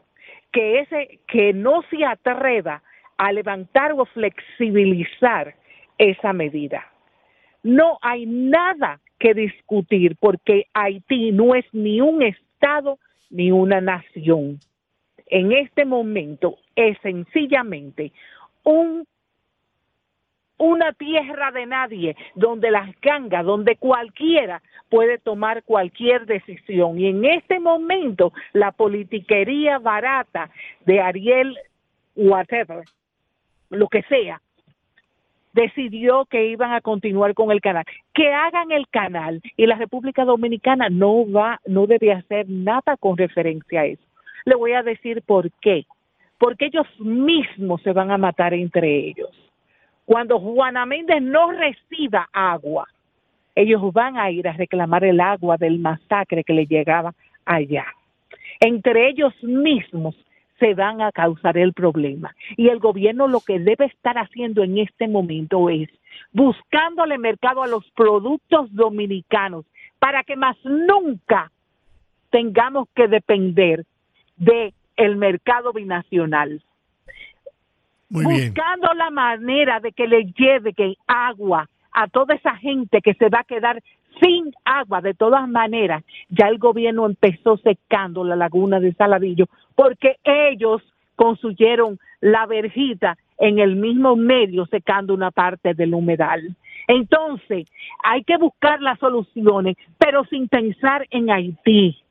que ese que no se atreva a levantar o flexibilizar esa medida. No hay nada que discutir porque Haití no es ni un estado ni una nación. En este momento es sencillamente un una tierra de nadie, donde las gangas, donde cualquiera puede tomar cualquier decisión. Y en este momento, la politiquería barata de Ariel, whatever, lo que sea, decidió que iban a continuar con el canal. Que hagan el canal y la República Dominicana no va, no debe hacer nada con referencia a eso. Le voy a decir por qué. Porque ellos mismos se van a matar entre ellos. Cuando Juana Méndez no reciba agua, ellos van a ir a reclamar el agua del masacre que le llegaba allá. Entre ellos mismos se van a causar el problema. Y el gobierno lo que debe estar haciendo en este momento es buscándole mercado a los productos dominicanos para que más nunca tengamos que depender de el mercado binacional. buscando la manera de que le lleve agua a toda esa gente que se va a quedar sin agua. De todas maneras, ya el gobierno empezó secando la laguna de Saladillo porque ellos construyeron la verjita en el mismo medio secando una parte del humedal. Entonces, hay que buscar las soluciones, pero sin pensar en Haití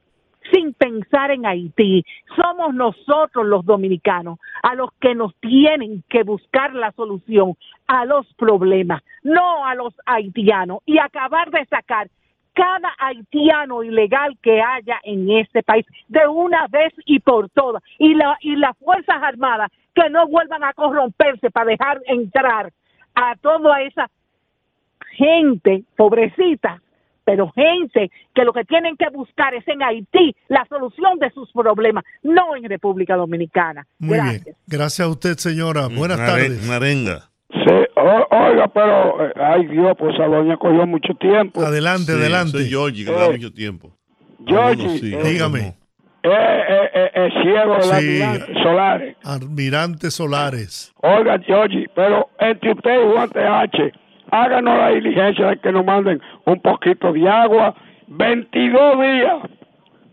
sin pensar en Haití. Somos nosotros los dominicanos a los que nos tienen que buscar la solución a los problemas, no a los haitianos, y acabar de sacar cada haitiano ilegal que haya en este país de una vez y por todas. Y, la, y las Fuerzas Armadas que no vuelvan a corromperse para dejar entrar a toda esa gente pobrecita pero gente que lo que tienen que buscar es en Haití la solución de sus problemas, no en República Dominicana. Muy bien. Gracias a usted, señora. Buenas tardes. Marenga. Sí, oiga, pero, eh, ay Dios, pues a doña cogió mucho tiempo. Adelante, adelante. Soy Georgie, que da eh, mucho tiempo. Georgie, sí, eh, dígame. Eh, eh, ciego de Almirante Solares. Almirante Solares. Oiga, Georgie, pero entre usted y Juan TH, háganos la diligencia de que nos manden un poquito de agua. 22 días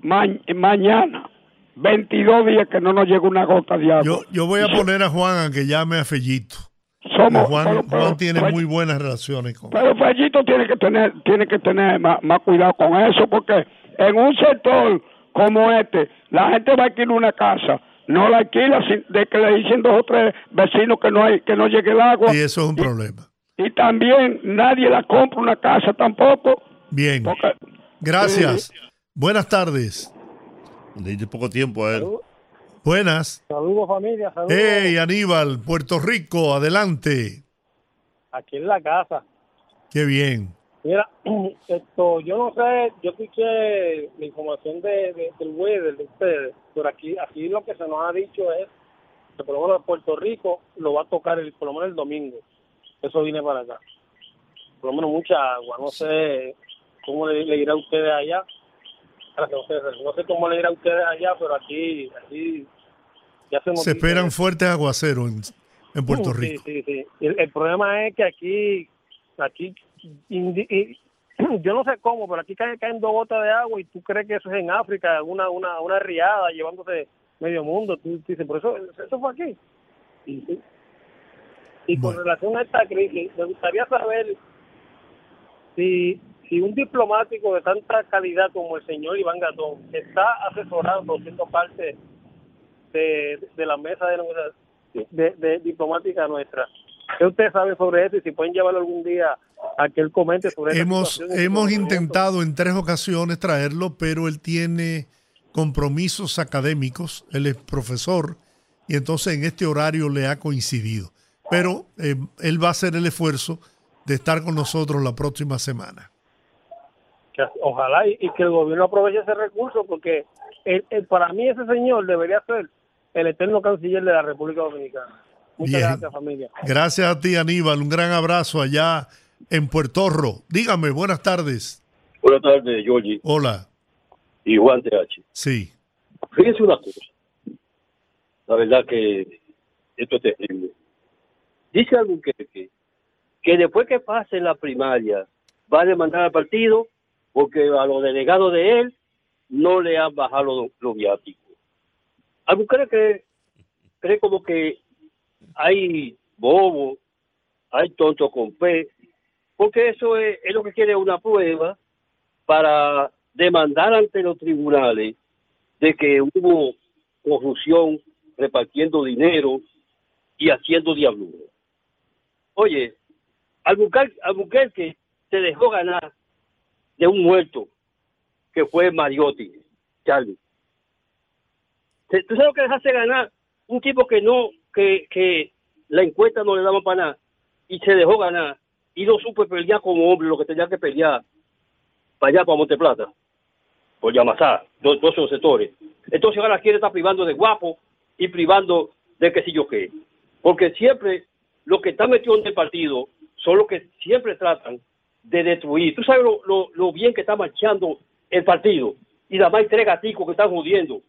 mañana. 22 días que no nos llega una gota de agua. Yo, yo voy a poner a Juan a que llame a Fellito. Somos, Juan, Juan tiene muy buenas relaciones con Pero Fellito tiene que tener, tiene que tener más, cuidado con eso, porque en un sector como este, la gente va a alquilar una casa, no la alquila de que le dicen dos o tres vecinos que no hay, que no llegue el agua. Y eso es un problema y también nadie la compra una casa tampoco. Bien. Gracias. Buenas tardes. Le poco tiempo a él. Buenas. Saludos familia. Saludos. Hey Aníbal, Puerto Rico, adelante. Aquí en la casa. Qué bien. Mira, esto, yo no sé, yo escuché la información de, del weather de ustedes, pero aquí, aquí lo que se nos ha dicho es que por lo menos Puerto Rico lo va a tocar el, por lo menos el domingo eso viene para acá. Por lo menos mucha agua. No sé cómo le, irá a ustedes allá. No sé cómo le irá a ustedes allá, pero aquí, aquí ya se, se esperan fuertes aguaceros en, en Puerto Rico. Sí, sí, sí. El, problema es que aquí, aquí, yo no sé cómo, pero aquí caen, caen dos gotas de agua y tú crees que eso es en África, una, una, una riada llevándose medio mundo. Tú, dices, por eso, eso fue aquí. Y, y con relación a esta crisis, me gustaría saber si, si un diplomático de tanta calidad como el señor Iván Gatón está asesorando, siendo parte de, de la mesa de, de, diplomática nuestra. ¿Qué usted sabe sobre eso y si pueden llevarlo algún día a que él comente sobre eso? Hemos, hemos intentado en tres ocasiones traerlo, pero él tiene compromisos académicos, él es profesor y entonces en este horario le ha coincidido pero eh, él va a hacer el esfuerzo de estar con nosotros la próxima semana. Ojalá y, que el gobierno aproveche ese recurso porque para mí ese señor debería ser el eterno canciller de la República Dominicana. Muchas gracias familia. Gracias a ti Aníbal, un gran abrazo allá en Puerto Rico. Dígame, buenas tardes. Buenas tardes, Georgie. Hola. Y Juan TH. Sí. Fíjese una cosa. La verdad que esto es terrible dice algo que, después que pase la primaria va a demandar al partido porque a los delegados de él no le han bajado los, viáticos. ¿Algo cree cree como que hay bobo, hay tonto con fe? Porque eso es, es lo que quiere una prueba para demandar ante los tribunales de que hubo corrupción repartiendo dinero y haciendo diablura. Oye, Albuquerque, Albuquerque se dejó ganar de un muerto que fue Mariotti, Charlie. ¿Tú sabes lo que dejaste ganar? Un tipo que no, que, que la encuesta no le daba para nada y se dejó ganar y no supo pelear como hombre lo que tenía que pelear para allá, para Monteplata, por Yamasá, todos esos sectores. Entonces ahora quiere estar privando de guapo y privando de qué sé yo qué. Porque siempre los que están metidos en el partido son los que siempre tratan de destruir. Tú sabes lo, lo, lo bien que está marchando el partido y nada más hay tres gaticos que están jodiendo.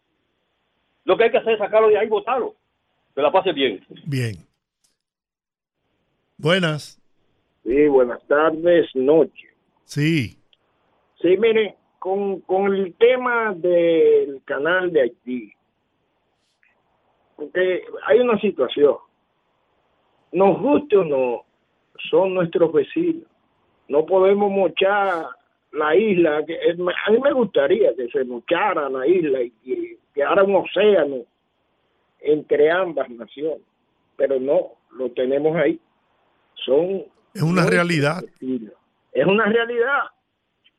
Lo que hay que hacer es sacarlo de ahí y votarlo. Que la pase bien. Bien. Buenas. Sí, buenas tardes, noche. Sí. Sí, mire, con, con el tema del canal de Haití, porque hay una situación, nos guste o no, son nuestros vecinos. No podemos mochar la isla, que a mí me gustaría que se mochara la isla y que quedara un océano entre ambas naciones, pero no, lo tenemos ahí. Son Es una realidad. vecinos. Es una realidad.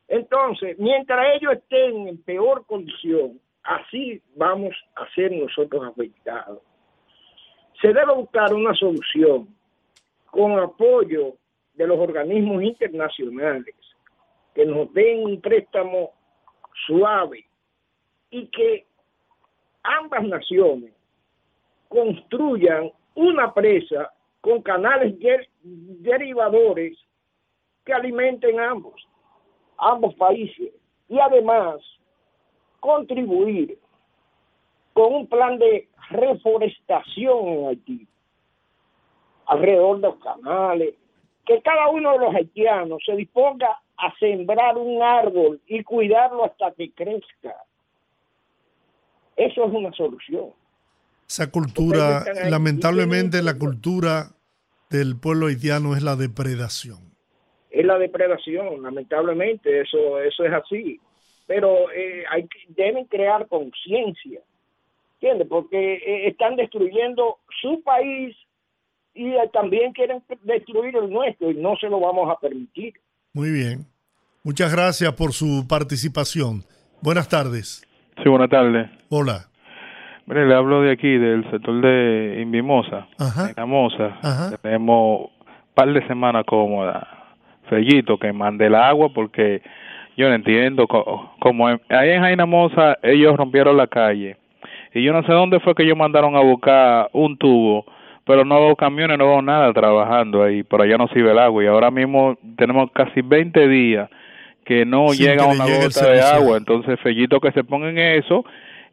Entonces, mientras ellos estén en peor condición, así vamos a ser nosotros afectados. Se debe buscar una solución con apoyo de los organismos internacionales que nos den un préstamo suave y que ambas naciones construyan una presa con canales de- derivadores que alimenten ambos, ambos países y además contribuir con un plan de reforestación en Haití alrededor de los canales, que cada uno de los haitianos se disponga a sembrar un árbol y cuidarlo hasta que crezca. Eso es una solución. Esa cultura, lamentablemente la cultura del pueblo haitiano es la depredación. es la depredación, lamentablemente, eso eso es así. Pero eh, hay que- deben crear conciencia, ¿entiendes? Porque eh, están destruyendo su país y eh, también quieren destruir el nuestro y no se lo vamos a permitir. Muy bien. Muchas gracias por su participación. Buenas tardes. Sí, buenas tardes. Hola. Mire, le hablo de aquí, del sector de Invimosa, Ajá. en. Ajá. Tenemos un par de semanas cómodas. Fellito, que mande el agua porque yo no entiendo. en- ahí en Jaina Mosa, ellos rompieron la calle. Y yo no sé dónde fue que ellos mandaron a buscar un tubo, pero no veo camiones, no veo nada trabajando ahí. Por allá no sirve el agua. Y ahora mismo tenemos casi 20 días que no llega que una gota de agua. Entonces, Fellito, que se ponga en eso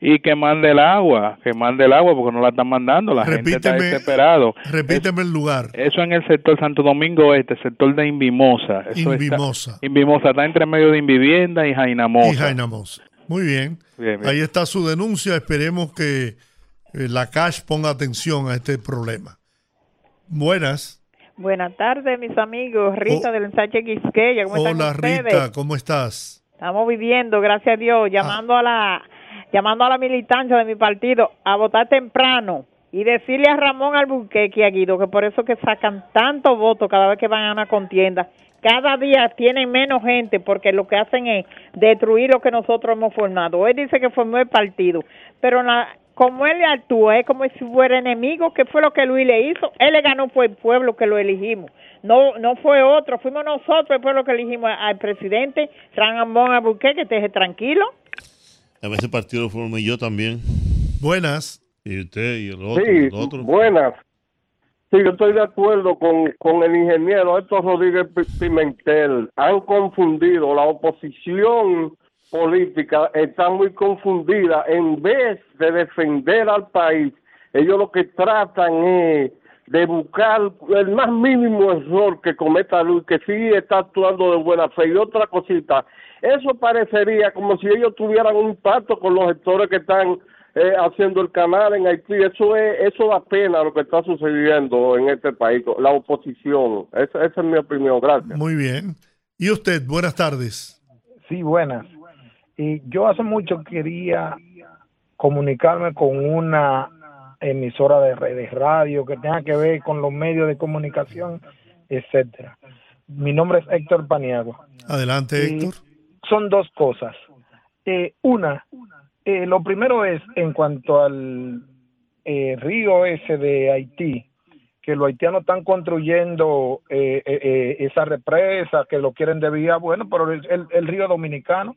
y que mande el agua, que mande el agua porque no la están mandando. La gente está desesperado. Repíteme el lugar. Eso en el sector Santo Domingo Este, sector de Invimosa. Eso está- Invimosa. Invimosa está entre medio de Invivienda y Jainamosa. Y Jaina Mosa. Muy bien. Bien, bien. Ahí está su denuncia. Esperemos que eh, la CASH ponga atención a este problema. Buenas. Buenas tardes, mis amigos. Rita del ensanche Quisqueya. ¿Cómo están Hola ustedes? Rita, ¿cómo estás? Estamos viviendo, gracias a Dios, llamando a la llamando a la militancia de mi partido a votar temprano y decirle a Ramón Albuquerque y a Guido que por eso que sacan tantos votos cada vez que van a una contienda. Cada día tienen menos gente porque lo que hacen es destruir lo que nosotros hemos formado. Él dice que formó el partido, pero la- como él actúa es como si fuera enemigo, que fue lo que Luis le hizo. Él le ganó fue el pueblo que lo elegimos. No no fue otro, fuimos nosotros el pueblo que elegimos al presidente Ramón Albuquerque, que esté tranquilo. A veces partido lo formé yo también. Buenas. Y usted y el otro. Sí, el otro. buenas. Sí, yo estoy de acuerdo con, con el ingeniero Héctor Rodríguez Pi- Pimentel. Han confundido, la oposición política está muy confundida. En vez de defender al país, ellos lo que tratan es de buscar el más mínimo error que cometa Luis, que sí está actuando de buena fe. Y otra cosita, eso parecería como si ellos tuvieran un pacto con los sectores que están eh, haciendo el canal en Haití. Eso es, eso da pena lo que está sucediendo en este país, la oposición. Esa, esa es mi opinión. Gracias. Muy bien. ¿Y usted? Buenas tardes. Sí, buenas. Y yo hace mucho quería comunicarme con una emisora de redes radio que tenga que ver con los medios de comunicación etcétera. Mi nombre es Héctor Paniagua. Adelante, Y Héctor. Son dos cosas. Eh, una, eh, lo primero es en cuanto al eh, río ese de Haití, que los haitianos están construyendo eh, eh, eh, esa represa, que lo quieren desviar, bueno, pero el, el- el río dominicano.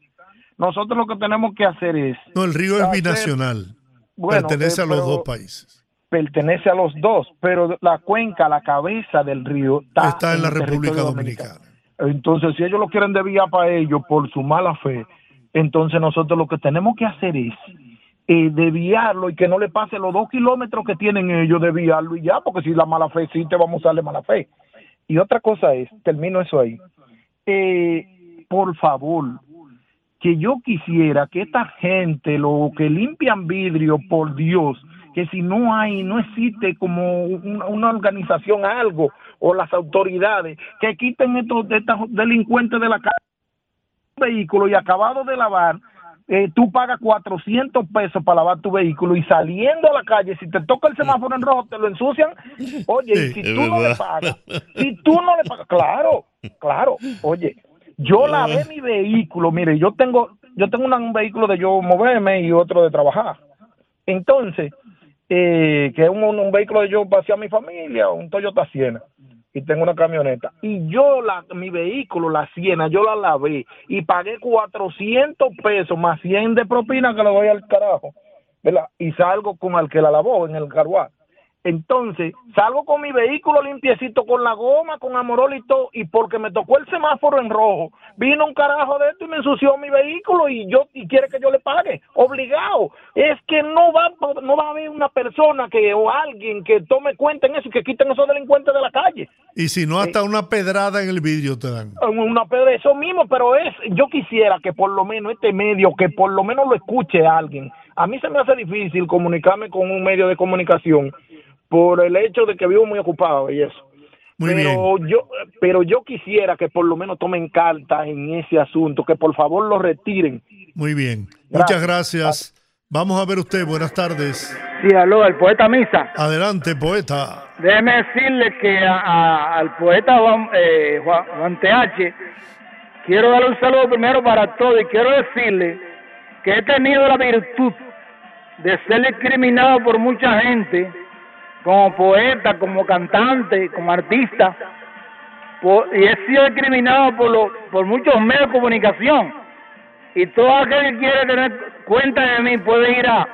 Nosotros lo que tenemos que hacer es No, el río es binacional. Bueno, Pertenece eh, a los pero- dos países. pertenece a los dos, pero la cuenca, la cabeza del río está, Está en la República dominicano. Dominicana. Entonces, si ellos lo quieren desviar para ellos por su mala fe, entonces nosotros lo que tenemos que hacer es eh, desviarlo y que no le pase los dos kilómetros que tienen ellos, desviarlo y ya, porque si la mala fe existe, vamos a darle mala fe. Y otra cosa es, termino eso ahí, eh, por favor, que yo quisiera que esta gente, lo que limpian vidrio, por Dios, que si no hay, no existe como una, organización, algo, o las autoridades, que quiten estos, estos delincuentes de la calle vehículo y acabado de lavar, eh, tú pagas 400 pesos para lavar tu vehículo y saliendo a la calle, si te toca el semáforo en rojo, te lo ensucian. Oye, y si tú no le pagas, si tú no le pagas, claro, claro, oye, yo lavé mi vehículo, mire, yo tengo, yo tengo una- un vehículo de yo moverme y otro de trabajar. Entonces, eh, que es un, un vehículo de yo pasear a mi familia, un Toyota Siena, y tengo una camioneta. Y yo, la, mi vehículo, la Siena, yo la lavé y pagué 400 pesos más 100 de propina que le doy al carajo, ¿verdad? Y salgo con el que la lavó en el carguá. Entonces, salgo con mi vehículo limpiecito, con la goma, con amorol y todo, y porque me tocó el semáforo en rojo, vino un carajo de esto y me ensució mi vehículo y yo y quiere que yo le pague, obligado. Es que no va no va a haber una persona que o alguien que tome cuenta en eso y que quiten esos delincuentes de la calle. Y si no, hasta una pedrada en el vidrio te dan. Una pedra, eso mismo, pero es, yo quisiera que por lo menos este medio, que por lo menos lo escuche alguien. A mí se me hace difícil comunicarme con un medio de comunicación por el hecho de que vivo muy ocupado y eso. Muy pero yo pero yo quisiera que por lo menos tomen carta en ese asunto, que por favor lo retiren. Muy bien. Muchas gracias. Vamos a ver usted. Buenas tardes. Sí, aló, el poeta Misa. Adelante, poeta. Déjeme decirle que a- a- al poeta Juan, eh, Juan, Juan TH, quiero darle un saludo primero para todos y quiero decirle que he tenido la virtud de ser discriminado por mucha gente, como poeta, como cantante, como artista, por- y he sido discriminado por, lo- por muchos medios de comunicación. Y todo aquel que quiere tener cuenta de mí puede ir a,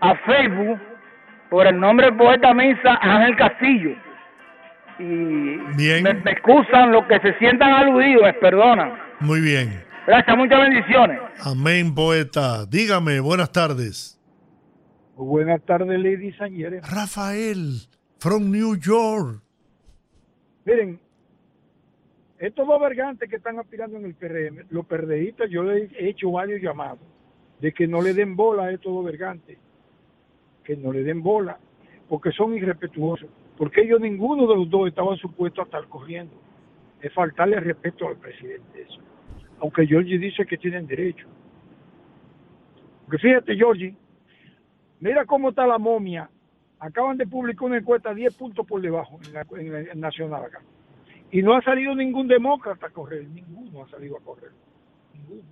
a Facebook por el nombre del poeta Misa Ángel Castillo. Y Me, me excusan los que se sientan aludidos, me perdonan. Muy bien. Gracias, muchas bendiciones. Amén, poeta. Dígame, buenas tardes. Buenas tardes, and gentlemen. Rafael, from New York. Miren, estos dos vergantes que están aspirando en el PRM, los perdeístas, yo les he hecho varios llamados de que no le den bola a estos dos vergantes, que no le den bola, porque son irrespetuosos, porque ellos ninguno de los dos estaban supuestos a estar corriendo. Es faltarle respeto al presidente eso. Aunque Georgie dice que tienen derecho. Porque fíjate, Georgie, mira cómo está la momia. Acaban de publicar una encuesta 10 puntos por debajo en la, en la- en nacional acá. Y no ha salido ningún demócrata a correr, ninguno ha salido a correr. Ninguno.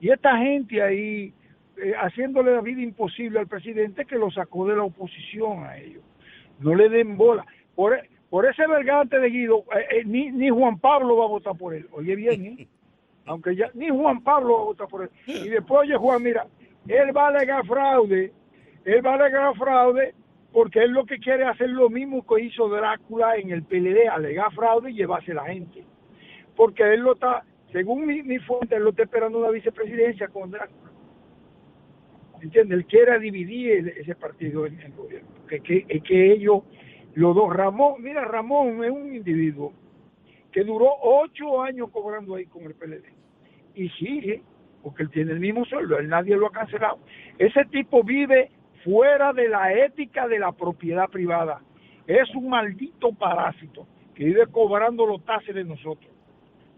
Y esta gente ahí eh, haciéndole la vida imposible al presidente que lo sacó de la oposición a ellos. No le den bola. Por, por ese vergante de Guido, eh, eh, ni, ni Juan Pablo va a votar por él. Oye bien, ¿eh? aunque ya ni Juan Pablo va a votar por él. Y después, oye Juan, mira, él va a alegar fraude, él va a alegar fraude porque él lo que quiere es hacer lo mismo que hizo Drácula en el PLD, alegar fraude y llevarse la gente. Porque él lo está, según mi, fuente, él lo está esperando una vicepresidencia con Drácula. ¿Entiendes? Él quiere dividir ese partido en el gobierno. Que, que, es que ellos, los dos, Ramón, mira, Ramón es un individuo que duró ocho años cobrando ahí con el PLD. Y sigue, porque él tiene el mismo sueldo, él nadie lo ha cancelado. Ese tipo vive fuera de la ética de la propiedad privada. Es un maldito parásito que vive cobrando los taxes de nosotros.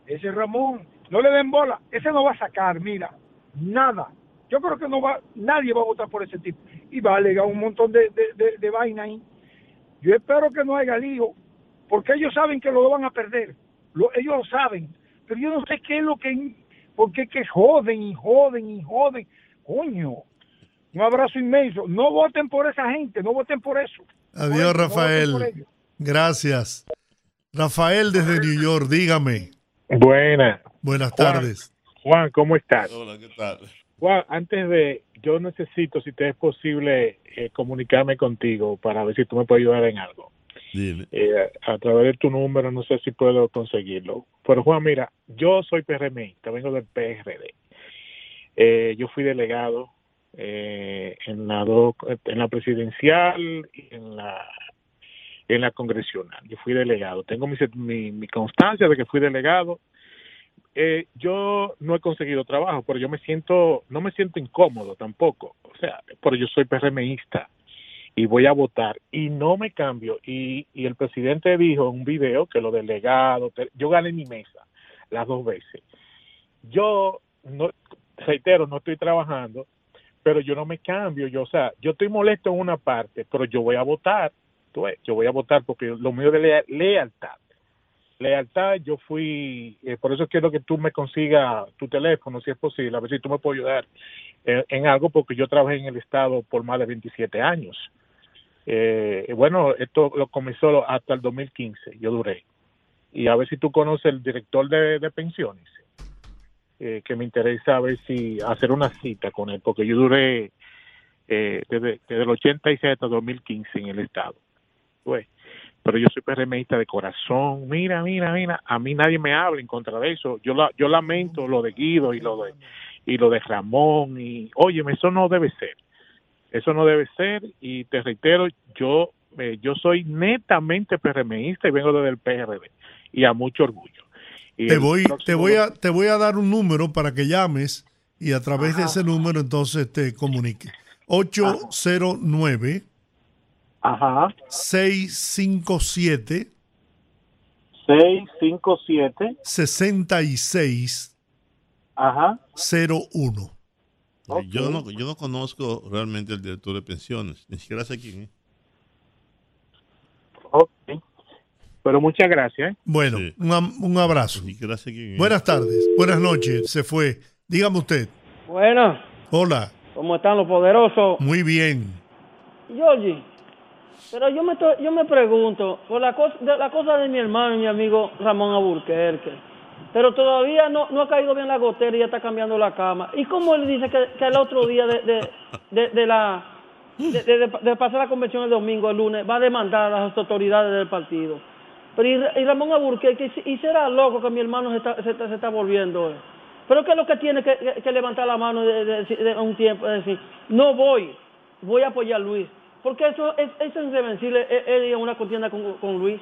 Ese Ramón, no le den bola, ese no va a sacar, mira, nada. Yo creo que no va, nadie va a votar por ese tipo. Y va a alegar un montón de, de, de, vaina ahí. Yo espero que no haya lío, porque ellos saben que lo van a perder. Lo- ellos lo saben, pero yo no sé qué es lo que, por qué que joden y joden y joden. Coño, un abrazo inmenso. No voten por esa gente, no voten por eso. Adiós, No Rafael. Gracias. Rafael desde New York, dígame. Buena. Buenas Juan, tardes. Juan, ¿cómo estás? Hola, ¿qué tal? Juan, antes de, yo necesito, si te es posible, eh, comunicarme contigo para ver si tú me puedes ayudar en algo. Eh, a través de tu número, no sé si puedo conseguirlo. Pero Juan, mira, yo soy PRMista, vengo del PRD. Eh, yo fui delegado eh, en la do- en la presidencial y en la en la congresional. Yo fui delegado. Tengo mi, mi, mi constancia de que fui delegado. Eh, yo no he conseguido trabajo, pero yo me siento, no me siento incómodo tampoco. O sea, pero yo soy PRMista y voy a votar y no me cambio. Y, y el presidente dijo en un video que los delegados, yo gané mi mesa las dos veces. Yo, no, reitero, no estoy trabajando, pero yo no me cambio. Yo, o sea, yo estoy molesto en una parte, pero yo voy a votar. tú ves, Yo voy a votar porque lo mío de lea- lealtad. Lealtad, yo fui, eh, por eso quiero que tú me consigas tu teléfono, si es posible, a ver si tú me puedes ayudar en, en algo, porque yo trabajé en el Estado por más de 27 años. Eh, bueno, esto lo comenzó hasta el 2015, yo duré. Y a ver si tú conoces el director de, pensiones, eh, que me interesa a ver si hacer una cita con él, porque yo duré eh, desde, desde el 86 hasta el 2015 en el Estado. Pues, pero yo soy PRMista de corazón. Mira, mira, mira, a mí nadie me habla en contra de eso. Yo la, yo lamento lo de Guido y lo de y lo de Ramón y, óyeme, eso no debe ser. Eso no debe ser y te reitero, yo eh, yo soy netamente PRMista y vengo desde el PRD y a mucho orgullo. Y Te voy, te próximo- voy a, te voy a dar un número para que llames y a través de ese número entonces te comunique. 809 Ajá. 657 657 66 Ajá. 01. Yo, no, yo no conozco realmente el director de pensiones, ni siquiera sé quién es. Ok. Pero muchas gracias. ¿eh? Bueno, un, un abrazo. Ni siquiera sé quién es. Buenas tardes, buenas noches, se fue. Dígame usted. Bueno, Hola, ¿cómo están los poderosos? muy bien. Georgie, pero yo me, estoy- yo me pregunto, por la cosa, de, la cosa de mi hermano y mi amigo Ramón Aburquerque, pero todavía no, no ha caído bien la gotera y ya está cambiando la cama. ¿Y cómo él dice que, que el otro día de, de, de, la... De, pasar la convención el domingo, el lunes, va a demandar a las autoridades del partido. Pero y, y Ramón Aburquerque, y, y será loco que mi hermano se está, se está, volviendo. eh. Pero ¿qué es lo que tiene que, levantar la mano de, un tiempo? Es decir, no voy, voy a apoyar a Luis. Porque eso es, eso es irreversible, él- él ir a una contienda con, con Luis.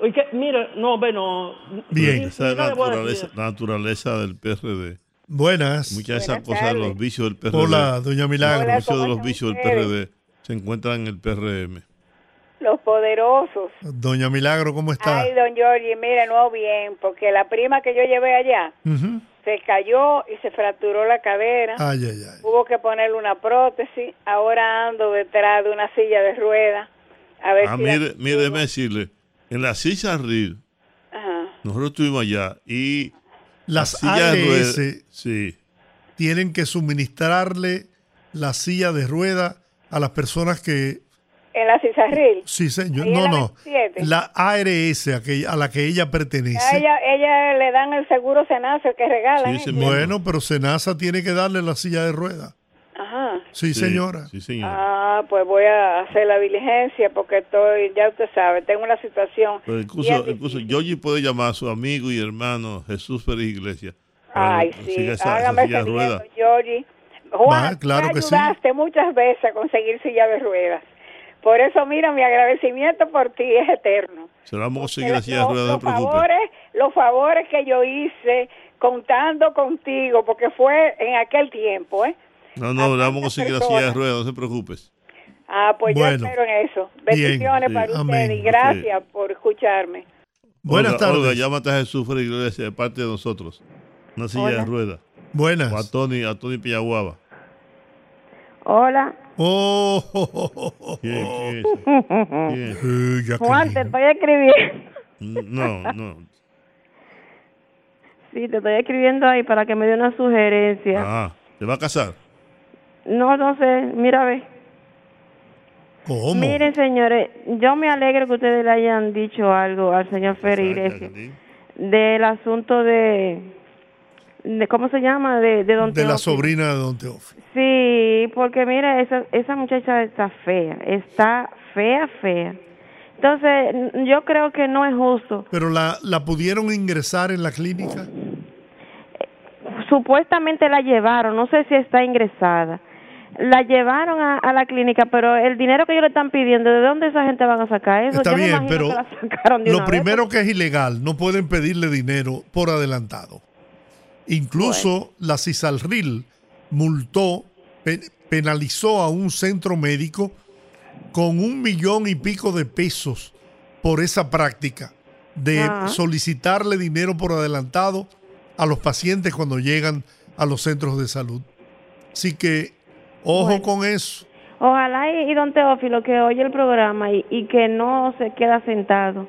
Oye, que, mira, no, ve, no. Bien. Esa es la naturaleza, naturaleza del PRD. Buenas. Muchas de esas Buenas cosas de los tardes. vicios del PRD. Hola, doña Milagro. Los vicios de Hola, los ¿cómo vicios del PRD se encuentran en el PRM. Los poderosos. Doña Milagro, ¿cómo está? Ay, don Giorgi, mire, no bien, porque la prima que yo llevé allá Ujú. se cayó y se fracturó la cadera. Ay, ay, ay. Hubo que ponerle una prótesis. Ahora ando detrás de una silla de ruedas. A ver Ah, si. mire, mire, déjeme decirle, en la silla Ajá. nosotros estuvimos allá y Las la silla de ARS ruedas- sí, tienen que suministrarle la silla de rueda a las personas que... En la Cisarril. Sí, señor. No, la no. 27. La ARS a, que- a la que ella A pertenece. ella, ella le dan el seguro Senazo el que regalan. ¿eh? Bueno, pero Senasa tiene que darle la silla de rueda. Ajá. Sí, señora. Sí, señora. Ah, pues voy a hacer la diligencia porque estoy, ya usted sabe, tengo una situación. Pero incluso, incluso Yogi puede llamar a su amigo y hermano Jesús Pérez Iglesias. para Ay, sí, esa- esa hágame silla de ese ruedas. bien, Georgie. Juan, Va, claro me que sí. ayudaste muchas veces a conseguir silla de ruedas. Por eso, mira, mi agradecimiento por ti es eterno. Se lo vamos a conseguir la silla de Los, ruedas, no los favores, los favores que yo hice contando contigo, porque fue en aquel tiempo, ¿eh? No, no, le vamos a conseguir la silla de ruedas, no se preocupe. Ah, pues Bueno. yo espero en eso. Bien, Bendiciones sí. para usted Amén. y gracias por escucharme. Buenas Olga, tardes. Olga, llámate a Jesús Pérez Iglesias de parte de nosotros. Una silla Hola. de ruedas. Buenas. O a Tony, a Tony Pillaguaba. Hola. Oh, ¿Quién, Jacqueline. Juan, te estoy escribiendo. No, no. Sí, te estoy escribiendo ahí para que me dé una sugerencia. Ah, ¿te va a casar? No, no sé, mira, a ver. ¿Cómo? Miren, señores, yo me alegro que ustedes le hayan dicho algo al señor Ferry Iglesias del asunto de, de ¿cómo se llama? De, de Don De la sobrina de Don Teófilo. Sí, porque mira, esa, esa muchacha está fea, está fea, fea. Entonces, yo creo que no es justo. Pero la, la pudieron ingresar en la clínica. Supuestamente la llevaron, no sé si está ingresada. La llevaron a, a la clínica, pero el dinero que ellos le están pidiendo, ¿de dónde esa gente van a sacar eso? Está Yo bien, pero que la sacaron de lo una vez. primero que es ilegal, no pueden pedirle dinero por adelantado. Incluso la CISALRIL multó, pe- penalizó a un centro médico con un millón y pico de pesos por esa práctica de Ajá. solicitarle dinero por adelantado a los pacientes cuando llegan a los centros de salud. Así que, ojo Bueno. con eso. Ojalá y, y don Teófilo que oye el programa y, y que no se queda sentado.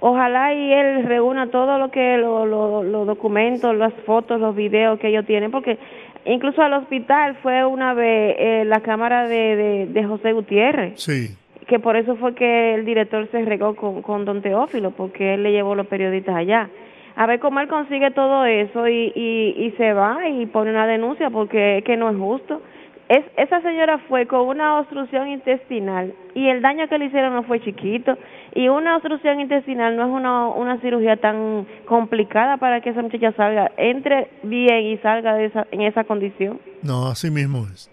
Ojalá y él reúna todo lo que lo- lo- los documentos, las fotos, los videos que ellos tienen, porque incluso al hospital fue una vez eh, la cámara de, de, de José Gutiérrez, Sí. que por eso fue que el director se regó con, con don Teófilo, porque él le llevó los periodistas allá. A ver cómo él consigue todo eso y, y, y se va y pone una denuncia porque es que no es justo. Es, esa señora fue con una obstrucción intestinal y el daño que le hicieron no fue chiquito. Y una obstrucción intestinal no es una, una cirugía tan complicada para que esa muchacha salga, entre bien y salga de esa, en esa condición. No, así mismo es.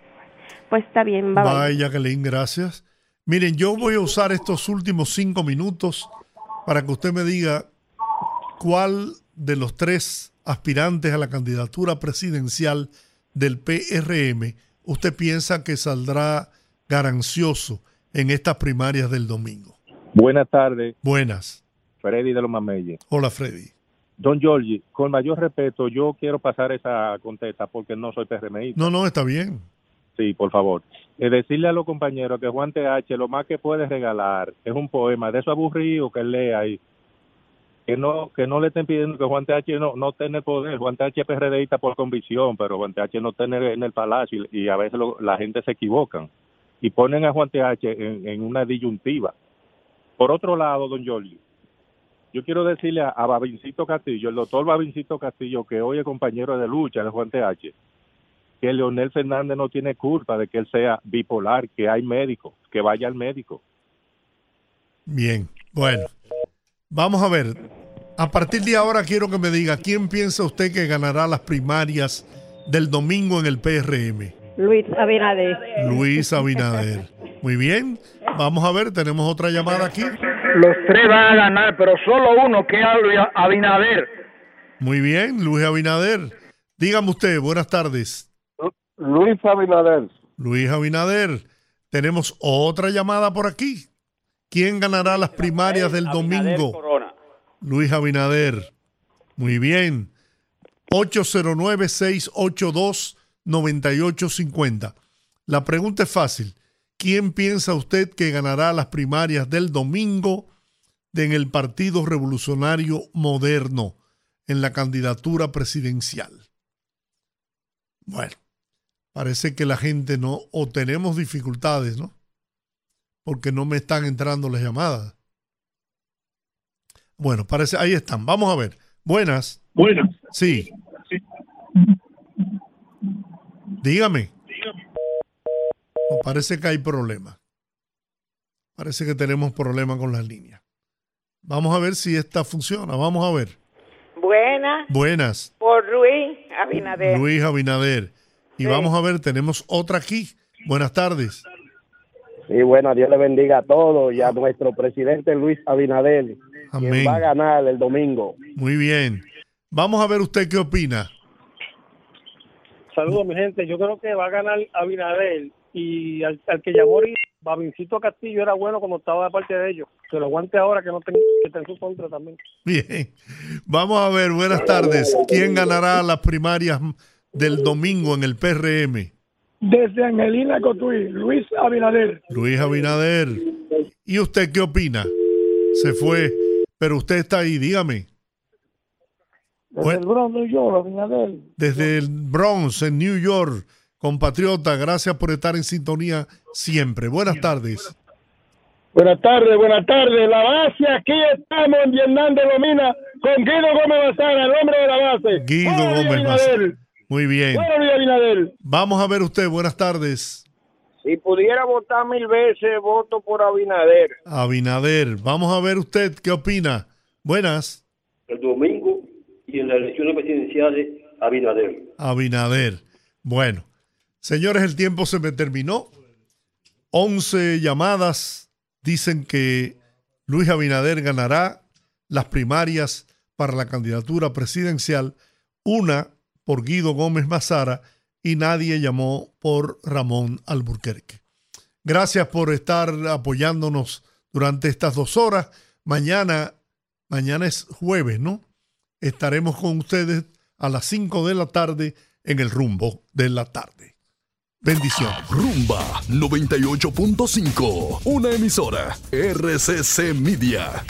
Pues está bien, bye bye. Bye, Jacqueline, gracias. Miren, yo voy a usar estos últimos cinco minutos para que usted me diga cuál de los tres aspirantes a la candidatura presidencial del PRM usted piensa que saldrá ganancioso en estas primarias del domingo. Buenas tardes, Buenas. Freddy de los Mameyes. Hola, Freddy. Don Giorgi, con mayor respeto, yo quiero pasar esa contesta porque no soy PRMista. No, no, está bien. Sí, por favor. Eh, decirle a los compañeros que Juan TH lo más que puede regalar es un poema de eso aburrido que él lea ahí. Que no, que no le estén pidiendo que Juan TH no, no el poder. Juan TH es PRDista por convicción, pero Juan TH no tiene en el palacio y, a veces lo- la gente se equivocan. Y ponen a Juan TH en, en una disyuntiva. Por otro lado, don Giorgi, yo quiero decirle a, a Babincito Castillo, el doctor Babincito Castillo, que hoy es compañero de lucha de Juan TH, que Leonel Fernández no tiene culpa de que él sea bipolar, que hay médico, que vaya al médico. Bien, bueno. Vamos a ver. A partir de ahora quiero que me diga quién piensa usted que ganará las primarias del domingo en el PRM. Luis Abinader. Luis Abinader. Muy bien. Vamos a ver, tenemos otra llamada aquí. Los tres van a ganar, pero solo uno que es Luis Abinader. Muy bien, Luis Abinader. Dígame usted, buenas tardes. Luis Abinader. Luis Abinader. Tenemos otra llamada por aquí. ¿Quién ganará las primarias del domingo? Luis Abinader. Muy bien. 809-682-9850. La pregunta es fácil. ¿Quién piensa usted que ganará las primarias del domingo en el Partido Revolucionario Moderno en la candidatura presidencial? Bueno, parece que la gente no, o tenemos dificultades, ¿no? Porque no me están entrando las llamadas. Bueno, parece, ahí están. Vamos a ver. Buenas. Buenas. Sí. Dígame. No, parece que hay problema. Parece que tenemos problemas con las líneas. Vamos a ver si esta funciona. Vamos a ver. Buena, Buenas. por Luis Abinader. Luis Abinader. Y Sí. vamos a ver, tenemos otra aquí. Buenas tardes. Sí, bueno, Dios le bendiga a todos y a nuestro presidente Luis Abinader, Amén. quien va a ganar el domingo. Muy bien. Vamos a ver usted qué opina. Saludos, mi gente. Yo creo que va a ganar Abinader y al, al que llamó ahorita, Babincito Castillo era bueno cuando estaba de parte de ellos. Que lo aguante ahora que no tenga que esté en su contra también. Bien. Vamos a ver, buenas tardes. ¿Quién ganará las primarias del domingo en el PRM? Desde Angelina Cotuí, Luis Abinader. Luis Abinader. ¿Y usted qué opina? Se fue, pero usted está ahí, dígame. Desde el Bronx, New York, Abinader. Desde el Bronx, en New York, compatriota, gracias por estar en sintonía siempre. Buenas tardes. Buenas tardes, buenas tardes. La base, aquí estamos en Vietnam de Lomina con Guido Gómez Bazara, el hombre de la base. Guido Gómez Abinader. Muy bien. Buenos días, Abinader. Vamos a ver usted. Buenas tardes. Si pudiera votar mil veces, voto por Abinader. Abinader. Vamos a ver usted qué opina. Buenas. El domingo y en las elecciones presidenciales, Abinader. Abinader. Bueno, señores, el tiempo se me terminó. 11 llamadas dicen que Luis Abinader ganará las primarias para la candidatura presidencial, una por Guido Gómez Mazara y nadie llamó por Ramón Alburquerque. Gracias por estar apoyándonos durante estas dos horas. Mañana, mañana es jueves, ¿no? Estaremos con ustedes a las 5 de la tarde en el rumbo de la tarde. Bendiciones. Rumba 98.5, una emisora RCC Media.